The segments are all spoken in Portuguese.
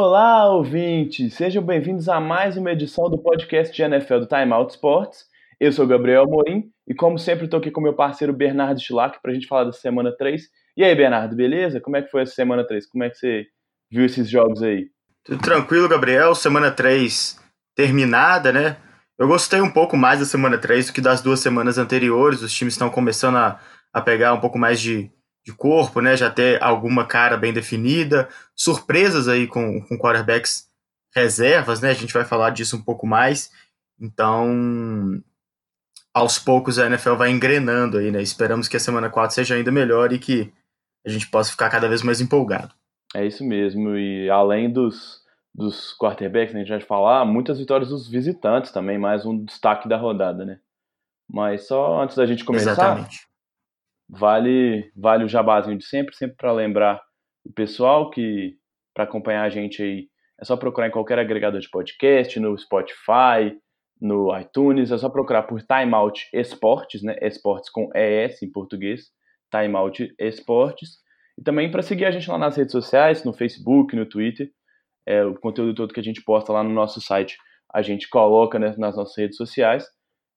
Olá, ouvintes! Sejam bem-vindos a mais uma edição do podcast de NFL do Time Out Sports. Eu sou Gabriel Morim e, como sempre, estou aqui com meu parceiro Bernardo Schlag para a gente falar da semana 3. E aí, Bernardo, beleza? Como é que foi essa semana 3? Como é que você viu esses jogos aí? Tudo tranquilo, Gabriel. Semana 3 terminada, né? Eu gostei um pouco mais da semana 3 do que das duas semanas anteriores. Os times estão começando a, a pegar um pouco mais de, de corpo, né? Já ter alguma cara bem definida. Surpresas aí com, com quarterbacks reservas, né? A gente vai falar disso um pouco mais. Então, aos poucos a NFL vai engrenando aí, né? Esperamos que a semana 4 seja ainda melhor e que a gente possa ficar cada vez mais empolgado. É isso mesmo. E além dos, dos quarterbacks, né, a gente vai falar, muitas vitórias dos visitantes também, mais um destaque da rodada, né? Mas só antes da gente começar, Exatamente. Vale vale o jabazinho de sempre, sempre para lembrar o pessoal que para acompanhar a gente aí é só procurar em qualquer agregador de podcast, no Spotify, no iTunes, é só procurar por Timeout Esportes, né? Esportes com ES em português, Timeout Esportes. E também para seguir a gente lá nas redes sociais, no Facebook, no Twitter. É, o conteúdo todo que a gente posta lá no nosso site, a gente coloca né, nas nossas redes sociais.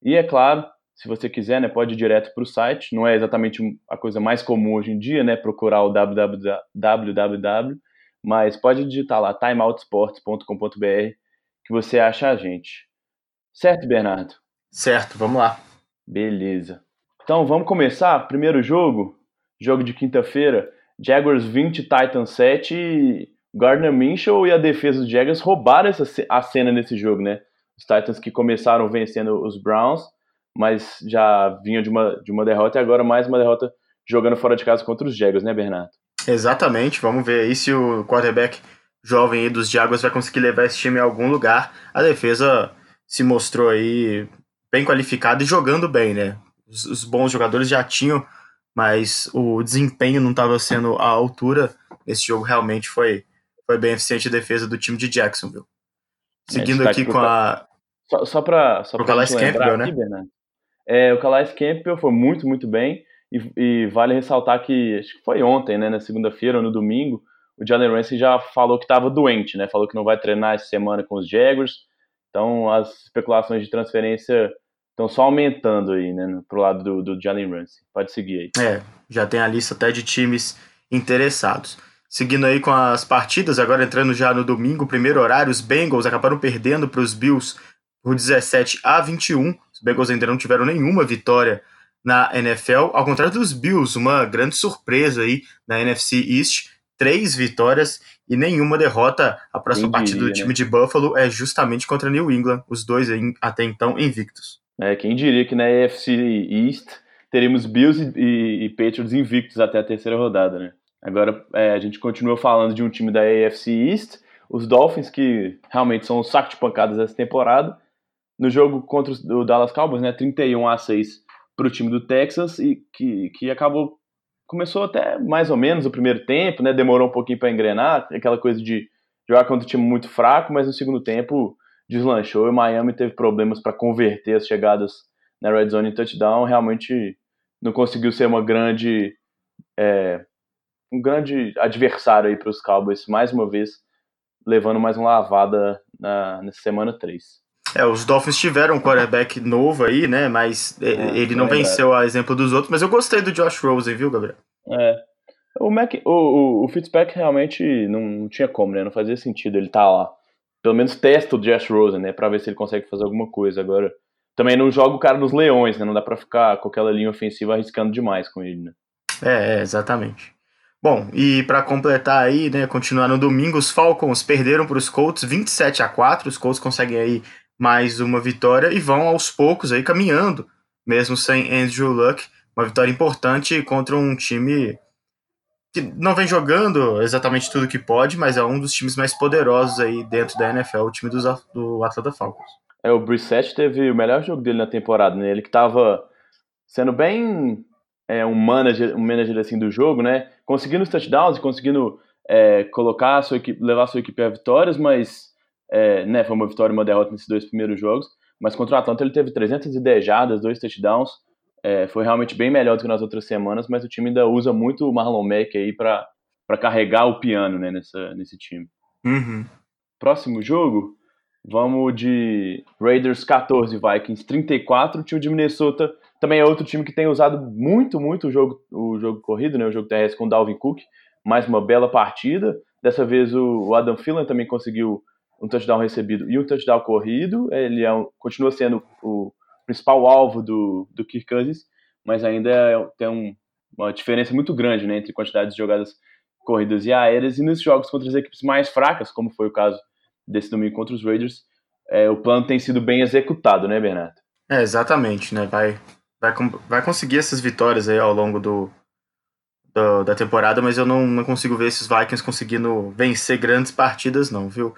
E é claro, se você quiser, né, pode ir direto para o site. Não é exatamente a coisa mais comum hoje em dia, né, procurar o www, mas pode digitar lá timeoutsports.com.br que você acha a gente. Certo, Bernardo? Certo, vamos lá. Beleza. Então vamos começar. Primeiro jogo, jogo de quinta-feira, Jaguars 20, Titans 7. E Gardner Minshew e a defesa dos Jaguars roubaram essa, a cena nesse jogo, né? Os Titans que começaram vencendo os Browns, mas já vinham de uma, de uma derrota e agora mais uma derrota jogando fora de casa contra os Jaguars, né, Bernardo? Exatamente. Vamos ver aí se o quarterback jovem aí dos Jaguars vai conseguir levar esse time a algum lugar. A defesa se mostrou aí bem qualificada e jogando bem, né? Os, os bons jogadores já tinham, mas o desempenho não estava sendo à altura. Esse jogo realmente foi, foi bem eficiente a defesa do time de Jacksonville. Seguindo é, aqui com a. Só, só para. Só o Calais Campbell, né? Bernardo. É, o Calais Campbell foi muito, muito bem. E, e, vale ressaltar que, acho que foi ontem, né? Na segunda-feira ou no domingo, o Jalen Ramsey já falou que estava doente, né? Falou que não vai treinar essa semana com os Jaguars então as especulações de transferência estão só aumentando aí, né, pro lado do, do Jalen Ramsey. Pode seguir aí. É, já tem a lista até de times interessados. Seguindo aí com as partidas, agora entrando já no domingo, primeiro horário, os Bengals acabaram perdendo para os Bills por 17 a 21. Bengals ainda não tiveram nenhuma vitória na NFL, ao contrário dos Bills, uma grande surpresa aí na NFC East, três vitórias e nenhuma derrota. A próxima Quem partida diria, do time né? de Buffalo é justamente contra New England, os dois até então invictos. É, quem diria que na AFC East teríamos Bills e, e, e Patriots invictos até a terceira rodada, né? Agora é, a gente continua falando de um time da AFC East, os Dolphins, que realmente são um saco de pancadas essa temporada. No jogo contra o Dallas Cowboys, né, 31 a 6 para o time do Texas, e que, que acabou começou até mais ou menos o primeiro tempo, né? Demorou um pouquinho para engrenar, aquela coisa de jogar contra um time muito fraco, mas no segundo tempo deslanchou e o Miami teve problemas para converter as chegadas na red zone em touchdown, realmente não conseguiu ser uma grande é, um grande adversário aí para os Cowboys mais uma vez, levando mais uma lavada na, nessa semana 3. É, os Dolphins tiveram um quarterback novo aí, né? Mas é, ele não venceu a exemplo dos outros. Mas eu gostei do Josh Rosen, viu, Gabriel? É. O, Mac, o, o, o Fitzpatrick realmente não tinha como, né? Não fazia sentido ele estar tá lá. Pelo menos testa o Josh Rosen, né? Pra ver se ele consegue fazer alguma coisa. Agora, também não joga o cara nos leões, né? Não dá pra ficar com aquela linha ofensiva arriscando demais com ele, né? É, é exatamente. Bom, e para completar aí, né, continuar no domingo, os Falcons perderam para os Colts 27 a 4. Os Colts conseguem aí mais uma vitória e vão aos poucos aí caminhando, mesmo sem Andrew Luck, uma vitória importante contra um time que não vem jogando exatamente tudo que pode, mas é um dos times mais poderosos aí dentro da NFL, o time dos, do Atlanta Falcons. É, o Brissett teve o melhor jogo dele na temporada, né? Ele que estava sendo bem é, um manager, um manager assim do jogo, né? Conseguindo os touchdowns, conseguindo é, colocar a sua equipe, levar a sua equipe a vitórias, mas é, né, foi uma vitória e uma derrota nesses dois primeiros jogos, mas contra o Atlanta ele teve 310 jadas, dois touchdowns, é, foi realmente bem melhor do que nas outras semanas, mas o time ainda usa muito o Marlon Mack aí para carregar o piano né, nessa, nesse time. Uhum. Próximo jogo, vamos de Raiders 14, Vikings 34. O time de Minnesota também é outro time que tem usado muito, muito o jogo, o jogo corrido, né? o jogo terrestre com o Dalvin Cook. Mais uma bela partida. Dessa vez o Adam Phelan também conseguiu um touchdown recebido e um touchdown corrido. Ele é um, continua sendo o principal alvo do, do Kirk Cousins, mas ainda é, tem um, uma diferença muito grande né, entre quantidades de jogadas corridas e aéreas. E nos jogos contra as equipes mais fracas, como foi o caso desse domingo contra os Raiders, é, o plano tem sido bem executado, né, Bernardo? É, exatamente, né? Vai, vai, vai conseguir essas vitórias aí ao longo do, do da temporada, mas eu não, não consigo ver esses Vikings conseguindo vencer grandes partidas, não, viu?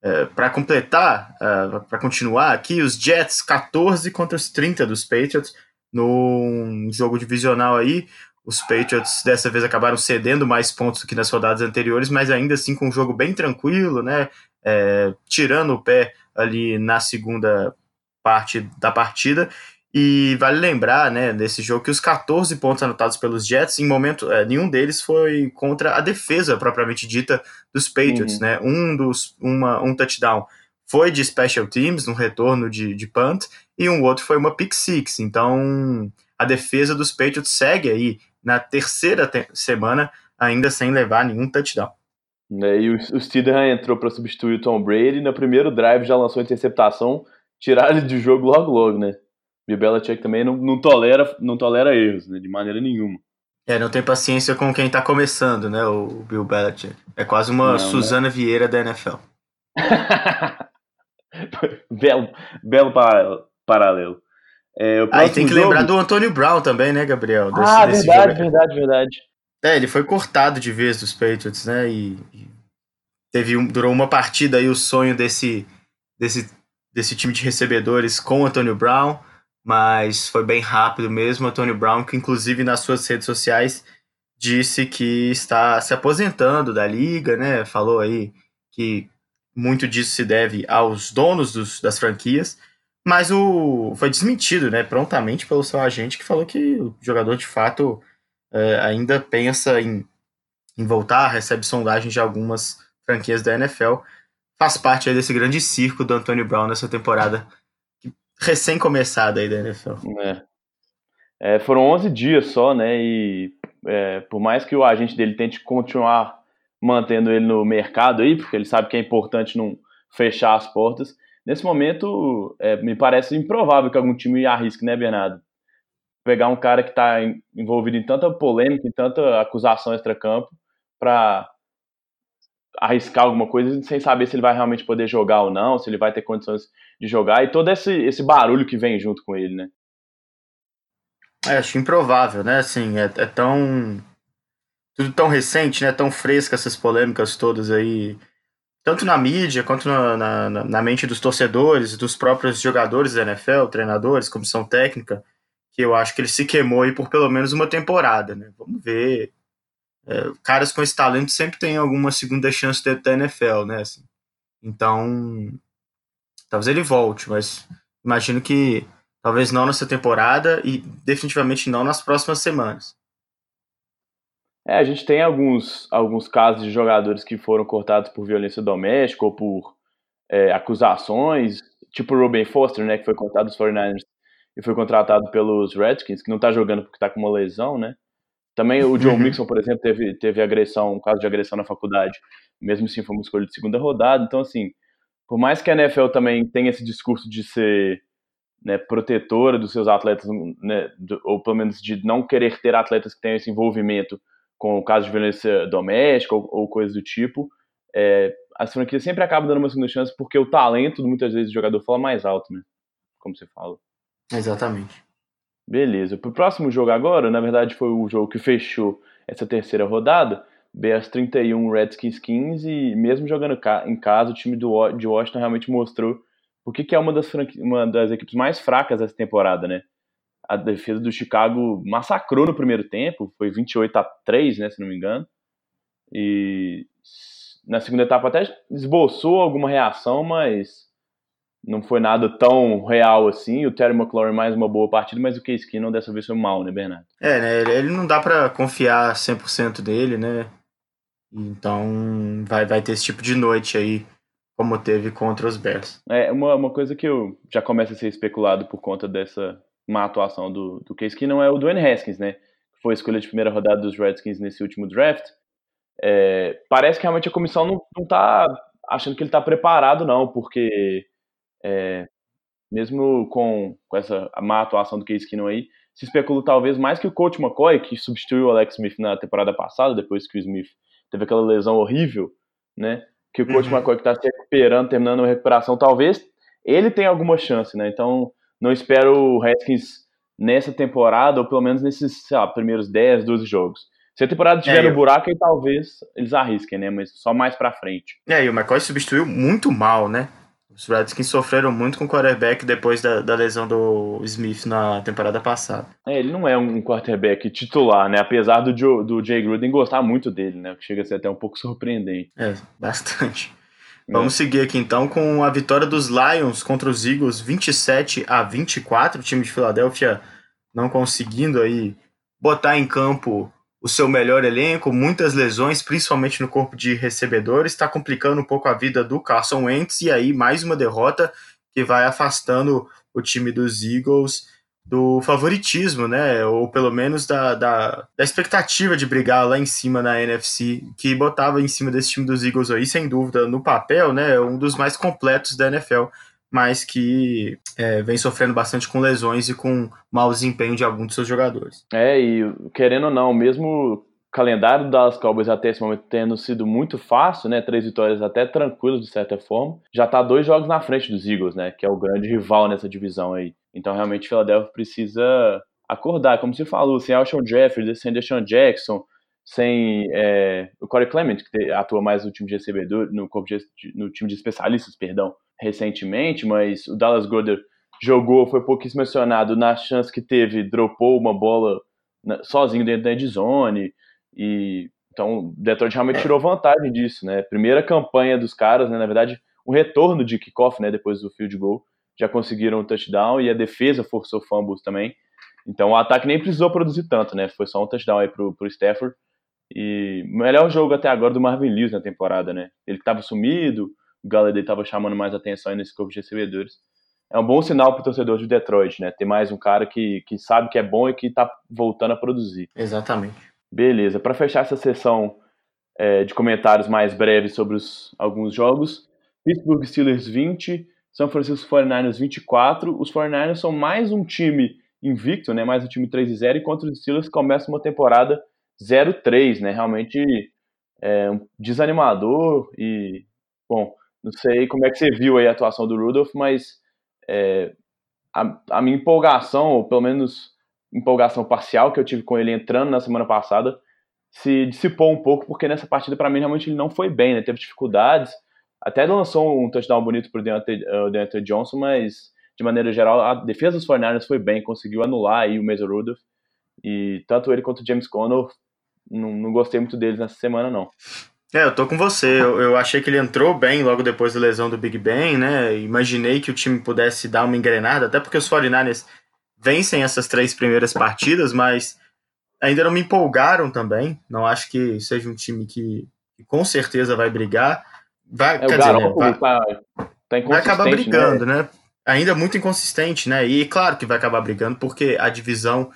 É, para completar, uh, é, para continuar aqui, os Jets 14 contra os 30 dos Patriots num jogo divisional aí. Os Patriots dessa vez acabaram cedendo mais pontos do que nas rodadas anteriores, mas ainda assim com um jogo bem tranquilo, né? É, tirando o pé ali na segunda parte da partida. E vale lembrar, né, nesse jogo, que os 14 pontos anotados pelos Jets, em momento é, nenhum deles foi contra a defesa propriamente dita dos Patriots, uhum. né? Um dos uma, um touchdown foi de special teams, no retorno de, de punt, e um outro foi uma pick six. Então, a defesa dos Patriots segue aí na terceira te semana ainda sem levar nenhum touchdown. É, e o, o entrou para substituir o Tom Brady, no primeiro drive já lançou interceptação, tiraram ele de jogo logo logo, né? Bill Belichick também não, não, tolera, não tolera erros, né, de maneira nenhuma. É, não tem paciência com quem tá começando, né, o Bill Belichick. É quase uma não, né? Suzana né? Vieira da NFL. belo, belo paralelo. É, ah, tem que jogo... lembrar do Antônio Brown também, né, Gabriel? Desse, ah, desse verdade, jogo. verdade, verdade. É, ele foi cortado de vez dos Patriots, né? E, e teve um, durou uma partida aí o sonho desse, desse, desse time de recebedores com o Antônio Brown mas foi bem rápido mesmo. Antônio Brown, que inclusive nas suas redes sociais disse que está se aposentando da liga, né? Falou aí que muito disso se deve aos donos dos, das franquias, mas o foi desmentido, né? Prontamente pelo seu agente que falou que o jogador de fato é, ainda pensa em, em voltar, recebe sondagens de algumas franquias da NFL. Faz parte desse grande circo do Antônio Brown nessa temporada recém-começada aí da NFL. É. É, foram 11 dias só, né? E é, por mais que o agente dele tente continuar mantendo ele no mercado aí, porque ele sabe que é importante não fechar as portas, nesse momento é, me parece improvável que algum time arrisque, né, Bernardo? Pegar um cara que está envolvido em tanta polêmica, em tanta acusação extra-campo, para arriscar alguma coisa sem saber se ele vai realmente poder jogar ou não, se ele vai ter condições de jogar e todo esse, esse barulho que vem junto com ele, né? É, acho improvável, né? Assim, é, é tão. Tudo tão recente, né? Tão fresca essas polêmicas todas aí. Tanto na mídia quanto na, na, na mente dos torcedores, dos próprios jogadores da NFL, treinadores, comissão técnica, que eu acho que ele se queimou aí por pelo menos uma temporada, né? Vamos ver é, caras com esse talento sempre têm alguma segunda chance dentro da NFL, né? Assim. Então, talvez ele volte, mas imagino que talvez não nessa temporada e definitivamente não nas próximas semanas. É, a gente tem alguns, alguns casos de jogadores que foram cortados por violência doméstica ou por é, acusações, tipo o Ruben Foster, né, que foi cortado dos 49ers e foi contratado pelos Redskins, que não tá jogando porque tá com uma lesão, né? Também o John uhum. Mixon, por exemplo, teve, teve agressão, um caso de agressão na faculdade, mesmo assim foi uma escolha de segunda rodada. Então, assim, por mais que a NFL também tenha esse discurso de ser né, protetora dos seus atletas, né, ou pelo menos de não querer ter atletas que tenham esse envolvimento com o caso de violência doméstica ou, ou coisas do tipo, é, as franquias sempre acabam dando uma segunda chance porque o talento, muitas vezes, do jogador fala mais alto, né? Como você fala. Exatamente. Beleza. Pro próximo jogo agora, na verdade foi o jogo que fechou essa terceira rodada. Bears 31, Redskins 15, e mesmo jogando em casa, o time do, de Washington realmente mostrou o que, que é uma das, uma das equipes mais fracas dessa temporada, né? A defesa do Chicago massacrou no primeiro tempo, foi 28 a 3, né, se não me engano. E na segunda etapa até esboçou alguma reação, mas não foi nada tão real assim. O Terry McLaurin mais uma boa partida, mas o Case Keenum dessa vez foi mal, né, Bernardo? É, né? Ele não dá para confiar 100% dele, né? Então vai, vai ter esse tipo de noite aí, como teve contra os Bears. É, uma, uma coisa que eu já começa a ser especulado por conta dessa má atuação do, do Case, que não é o Dwayne Haskins, né? Foi a escolha de primeira rodada dos Redskins nesse último draft. É, parece que realmente a comissão não, não tá achando que ele está preparado, não, porque é, mesmo com, com essa má atuação do Case Keenum aí, se especula talvez mais que o coach McCoy, que substituiu o Alex Smith na temporada passada, depois que o Smith teve aquela lesão horrível, né? Que o coach uhum. McCoy que está se recuperando, terminando a recuperação, talvez ele tenha alguma chance, né? Então, não espero o Haskins nessa temporada, ou pelo menos nesses, sei lá, primeiros 10, 12 jogos. Se a temporada estiver é, no buraco, aí talvez eles arrisquem, né? Mas só mais pra frente. É, e o McCoy substituiu muito mal, né? Os Redskins sofreram muito com o quarterback depois da, da lesão do Smith na temporada passada. É, ele não é um quarterback titular, né? Apesar do, Joe, do Jay Gruden gostar muito dele, né? Que chega a ser até um pouco surpreendente. É, bastante. É. Vamos seguir aqui então com a vitória dos Lions contra os Eagles 27 a 24. O time de Filadélfia não conseguindo aí botar em campo o seu melhor elenco, muitas lesões, principalmente no corpo de recebedores, está complicando um pouco a vida do Carson Wentz, e aí mais uma derrota que vai afastando o time dos Eagles do favoritismo, né? Ou pelo menos da, da, da, expectativa de brigar lá em cima na NFC, que botava em cima desse time dos Eagles aí, sem dúvida, no papel, né? Um dos mais completos da NFL mas que é, vem sofrendo bastante com lesões e com mau desempenho de alguns de seus jogadores. É, e querendo ou não, mesmo calendário do Dallas Cowboys até esse momento tendo sido muito fácil, né, três vitórias até tranquilas de certa forma, já está dois jogos na frente dos Eagles, né, que é o grande rival nessa divisão aí. Então realmente o Philadelphia precisa acordar, como você falou, sem Alshon Jeffrey, sem Deshaun Jackson, sem é, o Corey Clement, que atua mais no time de recebedor, no, no time de especialistas, perdão, recentemente, mas o Dallas Goddard jogou, foi pouquíssimo mencionado na chance que teve, dropou uma bola na, sozinho dentro da endzone, e então o Detroit realmente tirou vantagem disso, né? Primeira campanha dos caras, né? Na verdade, o retorno de kickoff, né? Depois do field goal, já conseguiram um touchdown e a defesa forçou fumbles também. Então o ataque nem precisou produzir tanto, né? Foi só um touchdown aí pro, pro Stafford. E melhor jogo até agora do Marvin Lewis na temporada, né? Ele estava sumido, o Galladay estava chamando mais atenção nesse corpo de recebedores. É um bom sinal para o torcedor de Detroit, né? Ter mais um cara que, que sabe que é bom e que está voltando a produzir. Exatamente. Beleza. Para fechar essa sessão é, de comentários mais breves sobre os, alguns jogos, Pittsburgh Steelers 20, São Francisco 49ers 24. Os 49ers são mais um time invicto, né? Mais um time 3 0, enquanto os Steelers começam uma temporada 0-3, né? Realmente é, um desanimador e, bom, não sei como é que você viu a atuação do Rudolph, mas é, a, a, minha empolgação, ou pelo menos empolgação parcial que eu tive com ele entrando na semana passada, se dissipou um pouco, porque nessa partida, para mim, realmente ele não foi bem, né? Teve dificuldades, até lançou um touchdown bonito pro Deontay, Deontay Johnson, mas de maneira geral, a defesa dos 49ers foi bem, conseguiu anular aí o Mason Rudolph, e tanto ele quanto o James Conner, não, não gostei muito deles nessa semana, não. É, eu tô com você. Eu, eu, achei que ele entrou bem logo depois da lesão do Big Ben, né? Imaginei que o time pudesse dar uma engrenada, até porque os 49ers vencem essas três primeiras partidas, mas ainda não me empolgaram também. Não acho que seja um time que, que com certeza vai brigar. Vai, é, quer dizer, né, vai, tá, tá vai acabar né? brigando, né? né? Ainda muito inconsistente, né? E claro que vai acabar brigando, porque a divisão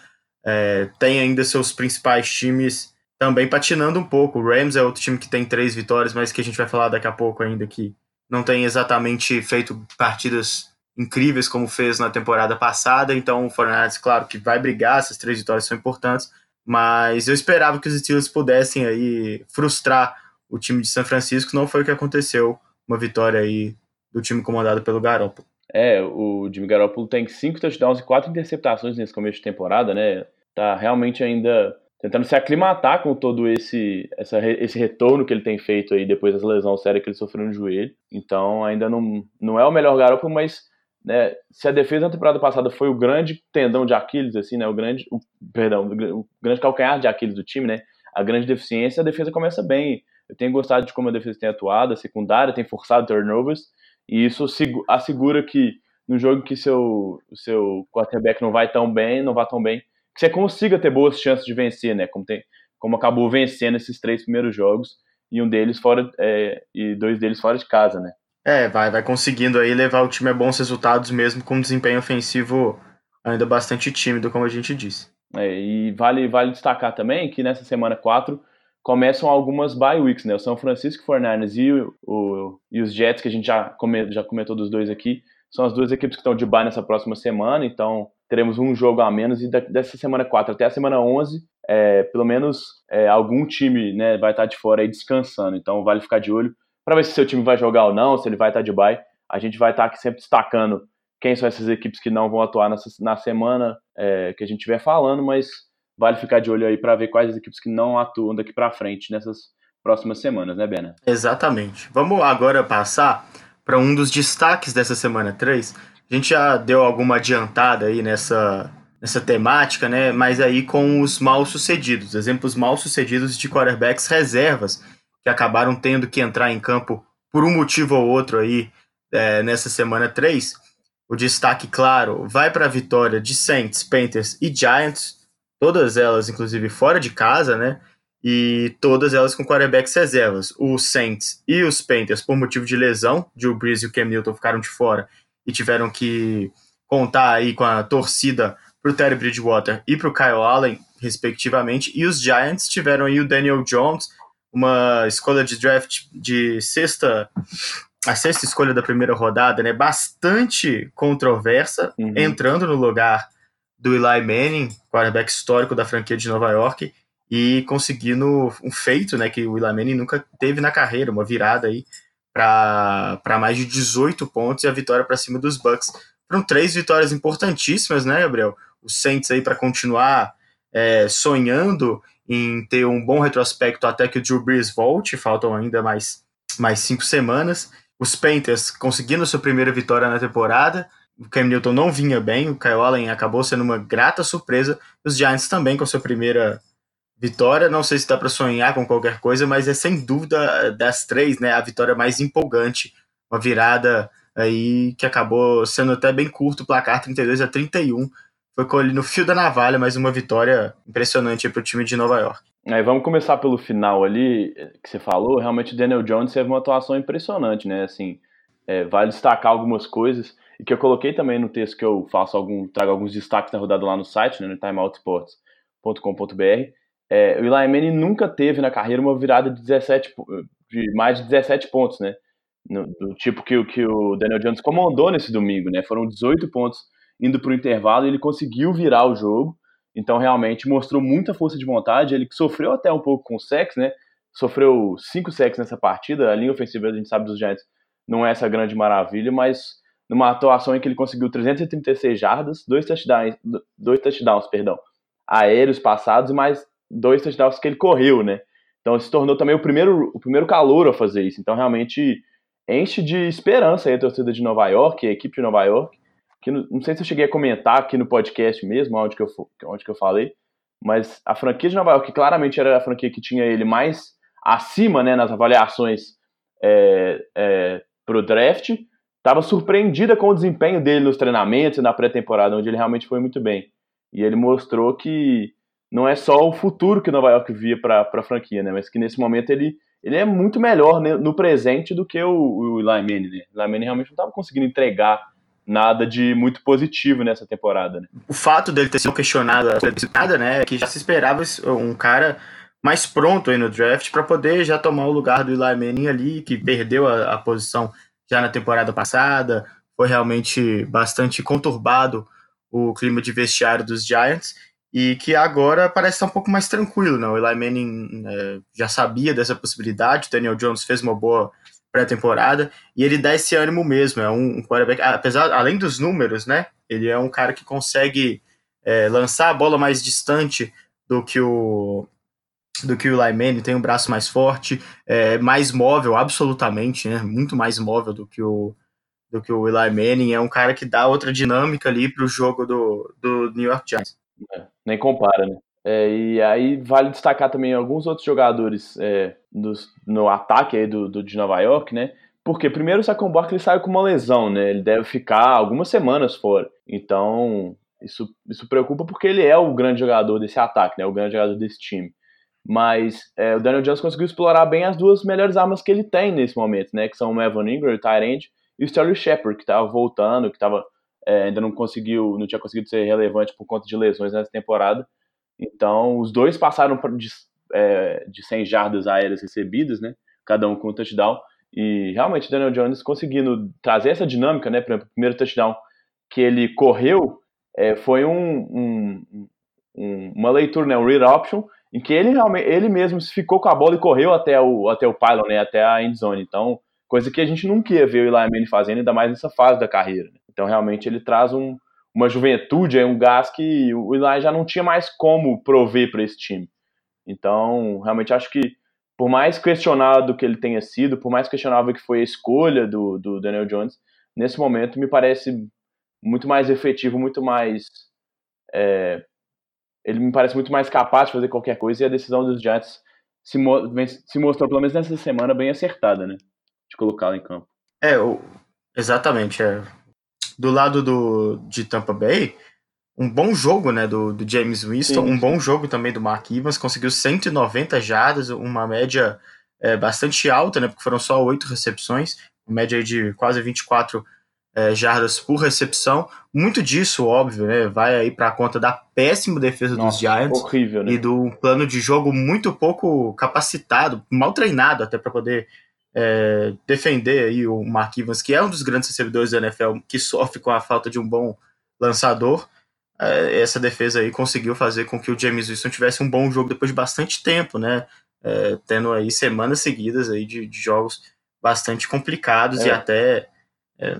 é, tem ainda seus principais times também patinando um pouco. O Rams é outro time que tem três vitórias, mas que a gente vai falar daqui a pouco ainda que não tem exatamente feito partidas incríveis como fez na temporada passada. Então o Fortnite, claro que vai brigar, essas três vitórias são importantes, mas eu esperava que os Steelers pudessem aí frustrar o time de São Francisco. Não foi o que aconteceu. Uma vitória aí do time comandado pelo Garoppolo. É, o Jimmy Garoppolo tem cinco touchdowns e quatro interceptações nesse começo de temporada, né? Tá realmente ainda tentando se aclimatar com todo esse, essa, esse retorno que ele tem feito aí depois das lesões sérias que ele sofreu no joelho. Então ainda não, não é o melhor garoto, mas né, se a defesa na temporada passada foi o grande tendão de Aquiles, assim, né, o grande, o, perdão, o grande calcanhar de Aquiles do time, né, a grande deficiência, a defesa começa bem. Eu tenho gostado de como a defesa tem atuado, a secundária tem forçado turnovers, e isso assegura que no jogo que seu, seu quarterback não vai tão bem, não vai tão bem, que você consiga ter boas chances de vencer, né? Como, tem, como acabou vencendo esses três primeiros jogos. e um deles fora é, e dois deles fora de casa, né? É, vai, vai conseguindo aí levar o time a bons resultados mesmo com um desempenho ofensivo ainda bastante tímido, como a gente disse. É, e vale, vale destacar também que nessa semana 4 começam algumas bye weeks, né? O São Francisco 49ers e, o, o, e os Jets, que a gente já, come, já comentou dos dois aqui, são as duas equipes que estão de bye nessa próxima semana, então teremos um jogo a menos e dessa semana 4 até a semana 11, é, pelo menos é, algum time né, vai estar de fora aí descansando, então vale ficar de olho para ver se seu time vai jogar ou não, se ele vai estar de bye. A gente vai estar aqui sempre destacando quem são essas equipes que não vão atuar nessa, na semana é, que a gente estiver falando, mas vale ficar de olho aí para ver quais as equipes que não atuam daqui para frente nessas próximas semanas, né, Bena? Exatamente. Vamos agora passar para um dos destaques dessa semana 3. A gente já deu alguma adiantada aí nessa, nessa temática, né? Mas aí com os mal sucedidos, exemplos mal sucedidos de quarterbacks reservas que acabaram tendo que entrar em campo por um motivo ou outro aí é, nessa semana 3. O destaque, claro, vai para a vitória de Saints, Panthers e Giants, todas elas, inclusive, fora de casa, né? E todas elas com quarterbacks reservas. Os Saints e os Panthers, por motivo de lesão, Joe Breeze e o Cam Newton ficaram de fora e tiveram que contar aí com a torcida para o Terry Bridgewater e para o Kyle Allen, respectivamente. E os Giants tiveram aí o Daniel Jones, uma escolha de draft de sexta a sexta escolha da primeira rodada, né, bastante controversa, uhum. entrando no lugar do Eli Manning, quarterback histórico da franquia de Nova York, e conseguindo um feito, né, que o Eli Manning nunca teve na carreira, uma virada aí para mais de 18 pontos e a vitória para cima dos Bucks. Foram três vitórias importantíssimas, né, Gabriel? Os Saints aí para continuar é, sonhando em ter um bom retrospecto até que o Drew Brees volte, faltam ainda mais, mais cinco semanas. Os Panthers conseguindo sua primeira vitória na temporada, o Cam Newton não vinha bem, o Kyle Allen acabou sendo uma grata surpresa, os Giants também com sua primeira vitória, não sei se dá para sonhar com qualquer coisa, mas é sem dúvida das três, né, a vitória mais empolgante, uma virada aí que acabou sendo até bem curto, o placar 32 a 31, foi ali no fio da navalha, mas uma vitória impressionante para o time de Nova York. Aí vamos começar pelo final ali, que você falou. Realmente o Daniel Jones teve uma atuação impressionante, né? Assim, é, vale destacar algumas coisas, e que eu coloquei também no texto que eu faço algum, trago alguns destaques da rodada lá no site, né, no timeoutsports.com.br. É, o Eli Manning nunca teve na carreira uma virada de 17, de mais de 17 pontos, né? No, do tipo que, que o Daniel Jones comandou nesse domingo, né? Foram 18 pontos indo para o intervalo, ele conseguiu virar o jogo. Então, realmente, mostrou muita força de vontade. Ele sofreu até um pouco com o sex, né? Sofreu cinco sacks nessa partida. A linha ofensiva, a gente sabe dos Giants, não é essa grande maravilha, mas numa atuação em que ele conseguiu 336 jardas, dois touchdowns, dois touchdowns perdão, aéreos passados e mais dois touchdowns que ele correu, né? Então, se tornou também o primeiro, o primeiro calor a fazer isso. Então, realmente, enche de esperança aí a torcida de Nova York, a equipe de Nova York que não sei se eu cheguei a comentar aqui no podcast mesmo, onde que eu, onde que eu falei, mas a franquia de Nova York, que claramente era a franquia que tinha ele mais acima né, nas avaliações é, é, para o draft, estava surpreendida com o desempenho dele nos treinamentos e na pré-temporada, onde ele realmente foi muito bem. E ele mostrou que não é só o futuro que Nova York via para a franquia, né, mas que nesse momento ele, ele é muito melhor né, no presente do que o, o Eli Manning. Né? O Eli Manning realmente não estava conseguindo entregar nada de muito positivo nessa temporada. Né? O fato dele ter sido questionado, nada, né, que já se esperava um cara mais pronto aí no draft para poder já tomar o lugar do Eli Manning ali, que perdeu a, a posição já na temporada passada, foi realmente bastante conturbado o clima de vestiário dos Giants e que agora parece estar um pouco mais tranquilo, não? O Eli Manning é, já sabia dessa possibilidade, o Daniel Jones fez uma boa pré-temporada, e ele dá esse ânimo mesmo. É um, um quarterback, apesar, além dos números, né? Ele é um cara que consegue é, lançar a bola mais distante do que o do que o Eli Manning, tem um braço mais forte, é, mais móvel, absolutamente, né? Muito mais móvel do que o do que o Eli Manning. É um cara que dá outra dinâmica ali para o jogo do, do New York Giants. É, nem compara, né? É, e aí vale destacar também alguns outros jogadores é, no ataque aí do, do, de Nova York, né? Porque primeiro o Saquon Barkley saiu com uma lesão, né? Ele deve ficar algumas semanas fora. Então, isso, isso preocupa porque ele é o grande jogador desse ataque, né? O grande jogador desse time. Mas é, o Daniel Jones conseguiu explorar bem as duas melhores armas que ele tem nesse momento, né? Que são o Evan Ingram, o Tyrande, e o Sterling Shepard, que estava voltando, que tava, é, ainda não conseguiu, não tinha conseguido ser relevante por conta de lesões nessa temporada. Então, os dois passaram de, é, de 100 jardas aéreas recebidas, né? Cada um com um touchdown. E realmente Daniel Jones conseguindo trazer essa dinâmica, né? Por exemplo, o primeiro touchdown que ele correu é, foi um, um, um, uma leitura, né? Um read option, em que ele realmente ele mesmo ficou com a bola e correu até o, até o pylon, né? Até a end zone. Então, coisa que a gente nunca ia ver o Eli Manning fazendo, ainda mais nessa fase da carreira. Né? Então, realmente, ele traz um, uma juventude, um gás que o Eli já não tinha mais como prover para esse time. Então, realmente acho que por mais questionado que ele tenha sido, por mais questionável que foi a escolha do, do Daniel Jones, nesse momento me parece muito mais efetivo, muito mais. É, ele me parece muito mais capaz de fazer qualquer coisa e a decisão dos Giants se, mo se mostrou, pelo menos nessa semana, bem acertada, né? De colocá-lo em campo. É, exatamente. É. Do lado do, de Tampa Bay, um bom jogo né, do, do James Winston, Sim. um bom jogo também do Mark Evans, conseguiu 190 jardas, uma média é, bastante alta, né, porque foram só oito recepções, uma média de quase 24 é, jardas por recepção. Muito disso, óbvio, né, vai aí para a conta da péssima defesa Nossa, dos Giants horrível, né? e do plano de jogo muito pouco capacitado, mal treinado até para poder é, defender aí o Mark Evans, que é um dos grandes recebedores da NFL, que sofre com a falta de um bom lançador. É, essa defesa aí conseguiu fazer com que o James Wilson tivesse um bom jogo depois de bastante tempo, né? É, tendo aí semanas seguidas aí de, de jogos bastante complicados é. e até é,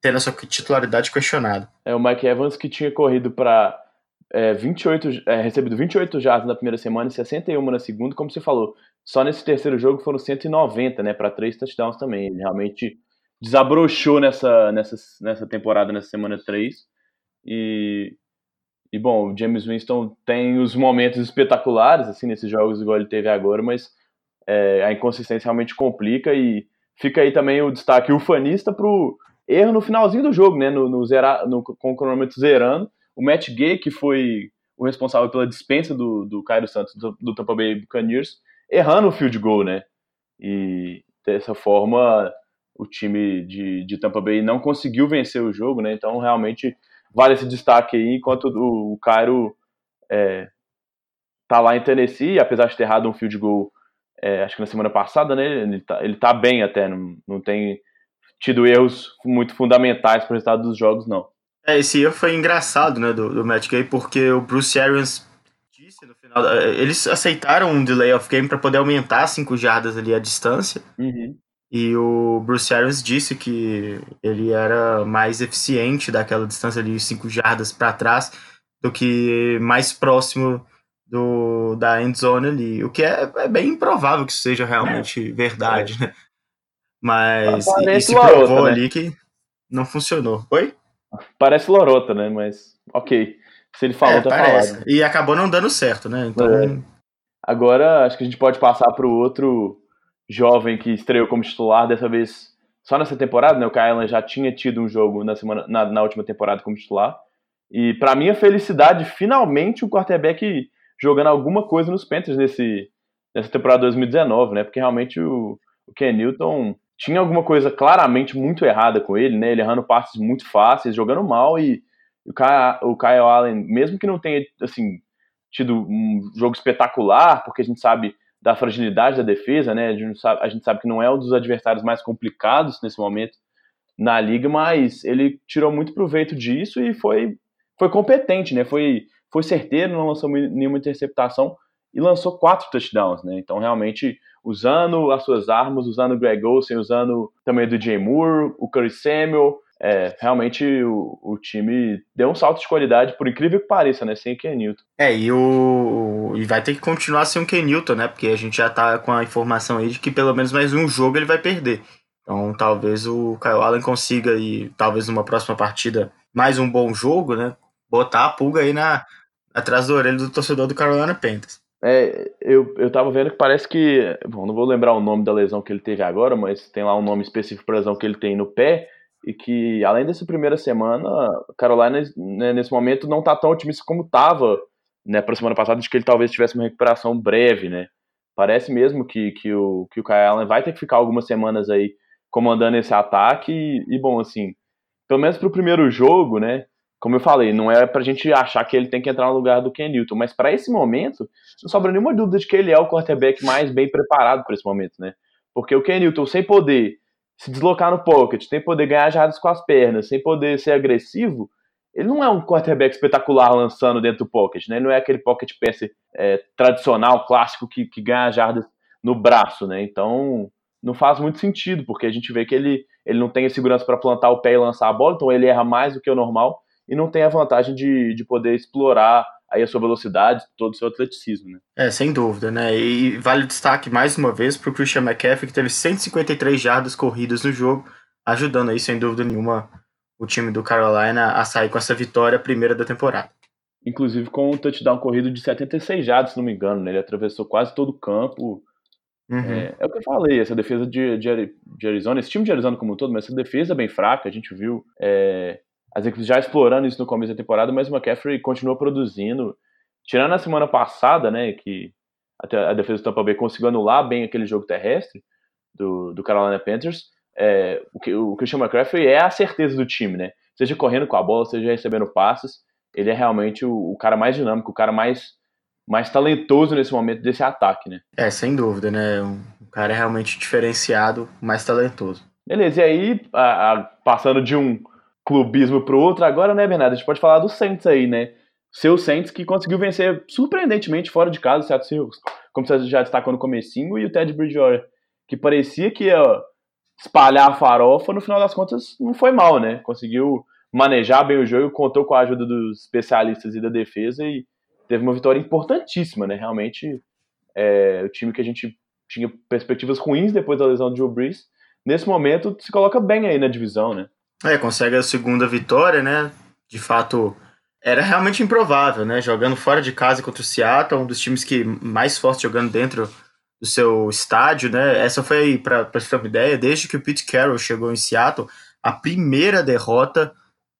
tendo a sua titularidade questionada. É o Mike Evans que tinha corrido para é, 28, é, recebido 28 jardas na primeira semana e 61 na segunda, como você falou. Só nesse terceiro jogo foram 190, né, para três touchdowns também. Ele realmente desabrochou nessa, nessa, nessa temporada, nessa semana 3. E e bom, o James Winston tem os momentos espetaculares, assim, nesses jogos igual ele teve agora, mas é, a inconsistência realmente complica e fica aí também o destaque ufanista pro erro no finalzinho do jogo, né, no, no, zera, no com o cronômetro zerando. O Matt Gay, que foi o responsável pela dispensa do, do Cairo Santos do, do Tampa Bay Buccaneers, errando o field goal, né, e dessa forma o time de, de Tampa Bay não conseguiu vencer o jogo, né, então realmente vale esse destaque aí, enquanto o, o Cairo é, tá lá em Tennessee, apesar de ter errado um field goal, é, acho que na semana passada, né? Ele tá, ele tá bem até, não, não tem tido erros muito fundamentais para o resultado dos jogos, não. É, esse erro foi engraçado, né, do, do Matt Gay, porque o Bruce Arians no final. É, eles aceitaram um delay of game para poder aumentar 5 jardas ali a distância. Uhum. E o Bruce Arians disse que ele era mais eficiente daquela distância de 5 jardas para trás do que mais próximo do, da end zone ali. O que é, é bem improvável que isso seja realmente é. verdade, né? Mas e, e se lorota, provou né? ali que não funcionou. Oi? Parece lorota, né? Mas ok. Se ele falou, é, tá parece. falado. E acabou não dando certo, né? Então. É. Agora acho que a gente pode passar para o outro jovem que estreou como titular, dessa vez só nessa temporada, né? O Kyle já tinha tido um jogo na, semana, na, na última temporada como titular. E para minha felicidade, finalmente o quarterback jogando alguma coisa nos Panthers nesse, nessa temporada 2019, né? Porque realmente o, o Ken Newton tinha alguma coisa claramente muito errada com ele, né? Ele errando passes muito fáceis, jogando mal e o Kyle, o Kyle Allen, mesmo que não tenha assim tido um jogo espetacular, porque a gente sabe da fragilidade da defesa, né? A gente, sabe, a gente sabe que não é um dos adversários mais complicados nesse momento na liga, mas ele tirou muito proveito disso e foi, foi competente, né? Foi, foi certeiro, não lançou nenhuma interceptação e lançou quatro touchdowns, né? Então, realmente, usando as suas armas, usando o Greg Olsen, usando também do Jay Moore, o Curry Samuel, é, realmente o, o, time deu um salto de qualidade, por incrível que pareça, né? Sem o Ken Newton. É, e, o, e vai ter que continuar sem o Ken Newton, né? Porque a gente já tá com a informação aí de que pelo menos mais um jogo ele vai perder. Então talvez o Kyle Allen consiga, e talvez numa próxima partida, mais um bom jogo, né? Botar a pulga aí na, atrás do orelho do torcedor do Carolina Panthers. É, eu, eu tava vendo que parece que. Bom, não vou lembrar o nome da lesão que ele teve agora, mas tem lá um nome específico para lesão que ele tem no pé e que, além dessa primeira semana, Carolina, né, nesse momento, não está tão otimista como estava né, para semana passada de que ele talvez tivesse uma recuperação breve, né? Parece mesmo que, que, o, que o Kyle Allen vai ter que ficar algumas semanas aí comandando esse ataque e, e bom, assim, pelo menos para o primeiro jogo, né? Como eu falei, não é pra gente achar que ele tem que entrar no lugar do Ken Newton, mas para esse momento, não sobra nenhuma dúvida de que ele é o quarterback mais bem preparado para esse momento, né? Porque o Ken Newton, sem poder se deslocar no pocket, sem poder ganhar jardas com as pernas, sem poder ser agressivo, ele não é um quarterback espetacular lançando dentro do pocket, né? Ele não é aquele pocket pass é, tradicional, clássico, que, que ganha jardas no braço, né? Então, não faz muito sentido, porque a gente vê que ele, ele não tem a segurança para plantar o pé e lançar a bola, então ele erra mais do que o normal e não tem a vantagem de, de poder explorar aí a sua velocidade, todo o seu atleticismo, né? É, sem dúvida, né? E vale o destaque mais uma vez para o Christian McCaffrey, que teve 153 jardas corridas no jogo, ajudando aí, sem dúvida nenhuma, o time do Carolina a sair com essa vitória primeira da temporada. Inclusive com um touchdown corrido de 76 jardas, se não me engano, né? Ele atravessou quase todo o campo. Uhum. É, é, o que eu falei, essa defesa de, de, de, Arizona, esse time de Arizona como um todo, mas essa defesa bem fraca, a gente viu é, as equipes já explorando isso no começo da temporada, mas o McCaffrey continuou produzindo. Tirando a semana passada, né, que a, a defesa do Tampa Bay conseguiu anular bem aquele jogo terrestre do, do Carolina Panthers, é, o, que, o Christian McCaffrey é a certeza do time, né? Seja correndo com a bola, seja recebendo passes, ele é realmente o, o cara mais dinâmico, o cara mais, mais talentoso nesse momento desse ataque, né? É, sem dúvida, né? O cara é realmente diferenciado, mais talentoso. Beleza, e aí, a, a, passando de um clubismo pro outro, agora, né, Bernardo, a gente pode falar do Saints aí, né? Seu Saints que conseguiu vencer surpreendentemente fora de casa o Seattle Seahawks, como você já destacou no comecinho, e o Ted Bridgewater, que parecia que ia espalhar a farofa, no final das contas não foi mal, né? Conseguiu manejar bem o jogo, contou com a ajuda dos especialistas e da defesa e teve uma vitória importantíssima, né? Realmente, é, o time que a gente tinha perspectivas ruins depois da lesão do Joe Brees, nesse momento se coloca bem aí na divisão, né? É, consegue a segunda vitória, né? De fato, era realmente improvável, né? Jogando fora de casa contra o Seattle, um dos times que mais forte jogando dentro do seu estádio, né? Essa foi, para você ter uma ideia, desde que o Pete Carroll chegou em Seattle, a primeira derrota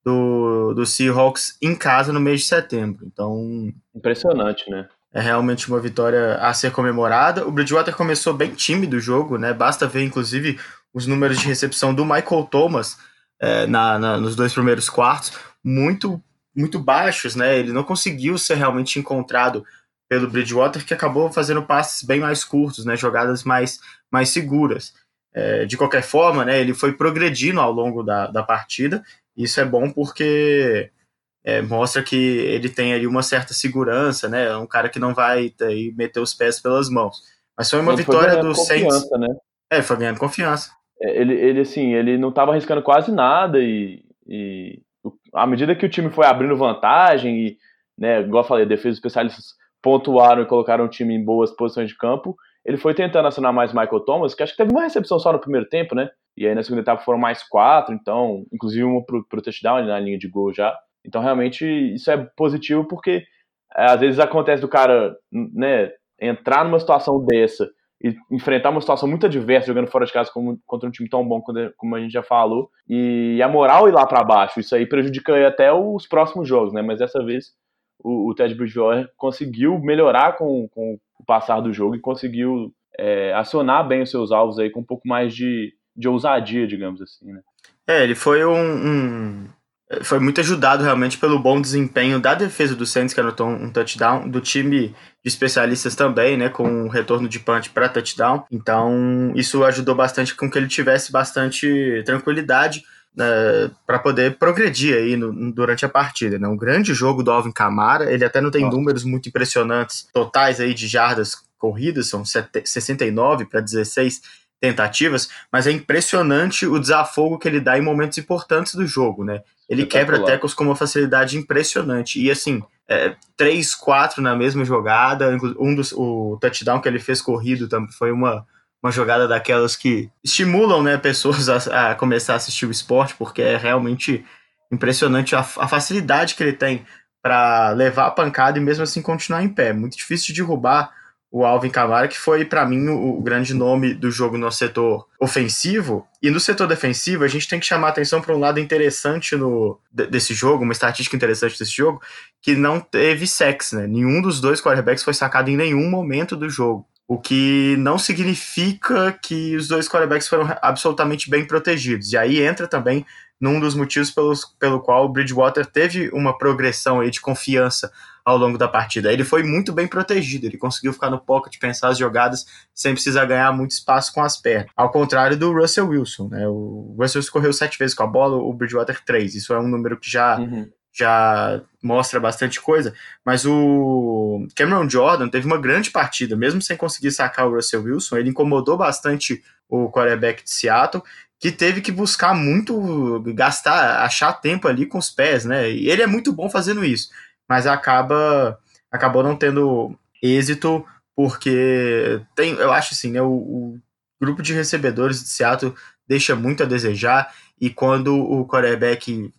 do, do Seahawks em casa no mês de setembro. Então. Impressionante, né? É realmente uma vitória a ser comemorada. O Bridgewater começou bem tímido o jogo, né? Basta ver, inclusive, os números de recepção do Michael Thomas é, na, na, nos dois primeiros quartos, muito, muito baixos, né? Ele não conseguiu ser realmente encontrado pelo Bridgewater, que acabou fazendo passes bem mais curtos, né, jogadas mais, mais seguras. É, de qualquer forma, né, ele foi progredindo ao longo da, da partida, isso é bom porque é, mostra que ele tem ali uma certa segurança, né, é um cara que não vai aí, meter os pés pelas mãos. Mas foi uma ele vitória do Saints. Né? É, foi ganhando confiança. É, ele, ele, assim, ele não estava arriscando quase nada e, e à medida que o time foi abrindo vantagem e, né, igual eu falei, a defesa dos especialistas pontuaram e colocaram o time em boas posições de campo. Ele foi tentando acionar mais Michael Thomas, que acho que teve uma recepção só no primeiro tempo, né? E aí na segunda etapa foram mais quatro, então, inclusive uma pro, pro touchdown na linha de gol já. Então, realmente, isso é positivo porque é, às vezes acontece do cara, né, entrar numa situação dessa e enfrentar uma situação muito adversa jogando fora de casa como, contra um time tão bom como a gente já falou, e a moral ir lá para baixo. Isso aí prejudica até os próximos jogos, né? Mas dessa vez o, o Ted Bridgewater conseguiu melhorar com, com o passar do jogo e conseguiu é, acionar bem os seus alvos aí com um pouco mais de, de ousadia, digamos assim, né? É, ele foi um, um, foi muito ajudado realmente pelo bom desempenho da defesa do Saints, que anotou um touchdown, do time de especialistas também, né, com um retorno de punch para touchdown. Então, isso ajudou bastante com que ele tivesse bastante tranquilidade né, para poder progredir aí no, durante a partida. Né? Um grande jogo do Alvin Kamara, ele até não tem Nossa. números muito impressionantes totais aí de jardas corridas, são 69 para 16 tentativas, mas é impressionante o desafogo que ele dá em momentos importantes do jogo, né? Ele quebra tecos com uma facilidade impressionante. E assim, é, 3, 4 na mesma jogada, um dos, o touchdown que ele fez corrido também foi uma uma jogada daquelas que estimulam né, pessoas a, a começar a assistir o esporte, porque é realmente impressionante a, a facilidade que ele tem para levar a pancada e mesmo assim continuar em pé. Muito difícil de derrubar o Alvin Kamara, que foi, para mim, o, grande nome do jogo no setor ofensivo. E no setor defensivo, a gente tem que chamar atenção para um lado interessante no, desse jogo, uma estatística interessante desse jogo, que não teve sex, né? Nenhum dos dois quarterbacks foi sacado em nenhum momento do jogo. O que não significa que os dois quarterbacks foram absolutamente bem protegidos. E aí entra também num dos motivos pelos, pelo qual o Bridgewater teve uma progressão aí de confiança ao longo da partida. Ele foi muito bem protegido, ele conseguiu ficar no pocket, pensar as jogadas sem precisar ganhar muito espaço com as pernas. Ao contrário do Russell Wilson, né? O Russell correu sete vezes com a bola, o Bridgewater três. Isso é um número que já, uhum. já mostra bastante coisa. Mas o Cameron Jordan teve uma grande partida, mesmo sem conseguir sacar o Russell Wilson, ele incomodou bastante o quarterback de Seattle que teve que buscar muito, gastar, achar tempo ali com os pés, né? E ele é muito bom fazendo isso mas acaba acabou não tendo êxito porque tem, eu acho assim, né, o, o grupo de recebedores de Seattle deixa muito a desejar e quando o quarterback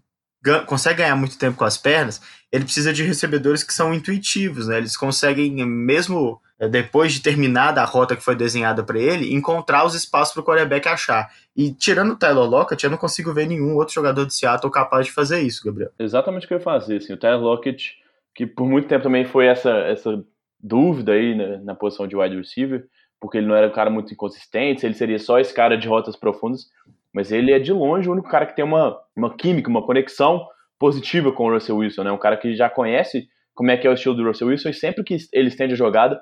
consegue ganhar muito tempo com as pernas, ele precisa de recebedores que são intuitivos, né? Eles conseguem, mesmo depois de terminar a rota que foi desenhada para ele, encontrar os espaços para o quarterback achar. E tirando o Tyler Lockett, eu não consigo ver nenhum outro jogador de Seattle capaz de fazer isso, Gabriel. Exatamente o que eu ia fazer. Assim, o Tyler Lockett que por muito tempo também foi essa, essa dúvida aí né, na posição de wide receiver, porque ele não era um cara muito inconsistente, ele seria só esse cara de rotas profundas, mas ele é de longe o único cara que tem uma, uma química, uma conexão positiva com o Russell Wilson, né? Um cara que já conhece como é que é o estilo do Russell Wilson e sempre que ele estende a jogada,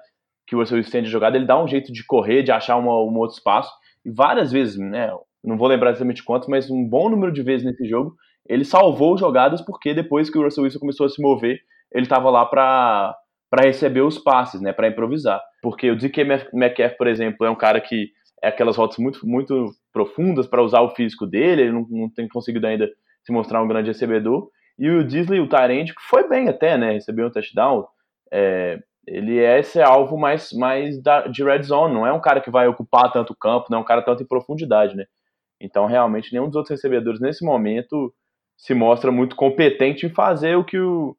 que o Russell Wilson jogada, ele dá um jeito de correr, de achar uma, um outro espaço, e várias vezes, né? Não vou lembrar exatamente quantos, mas um bom número de vezes nesse jogo, ele salvou jogadas porque depois que o Russell Wilson começou a se mover, ele estava lá para para receber os passes, né, para improvisar. Porque o DK Metcalf, por exemplo, é um cara que é aquelas rotas muito, muito profundas para usar o físico dele, ele não, não, tem conseguido ainda se mostrar um grande recebedor. E o Disley, o Tyrande, que foi bem até, né, recebeu um touchdown, é, ele é esse alvo mais, mais da, de red zone, não é um cara que vai ocupar tanto campo, não é um cara tanto em profundidade, né. Então, realmente, nenhum dos outros recebedores nesse momento se mostra muito competente em fazer o que o,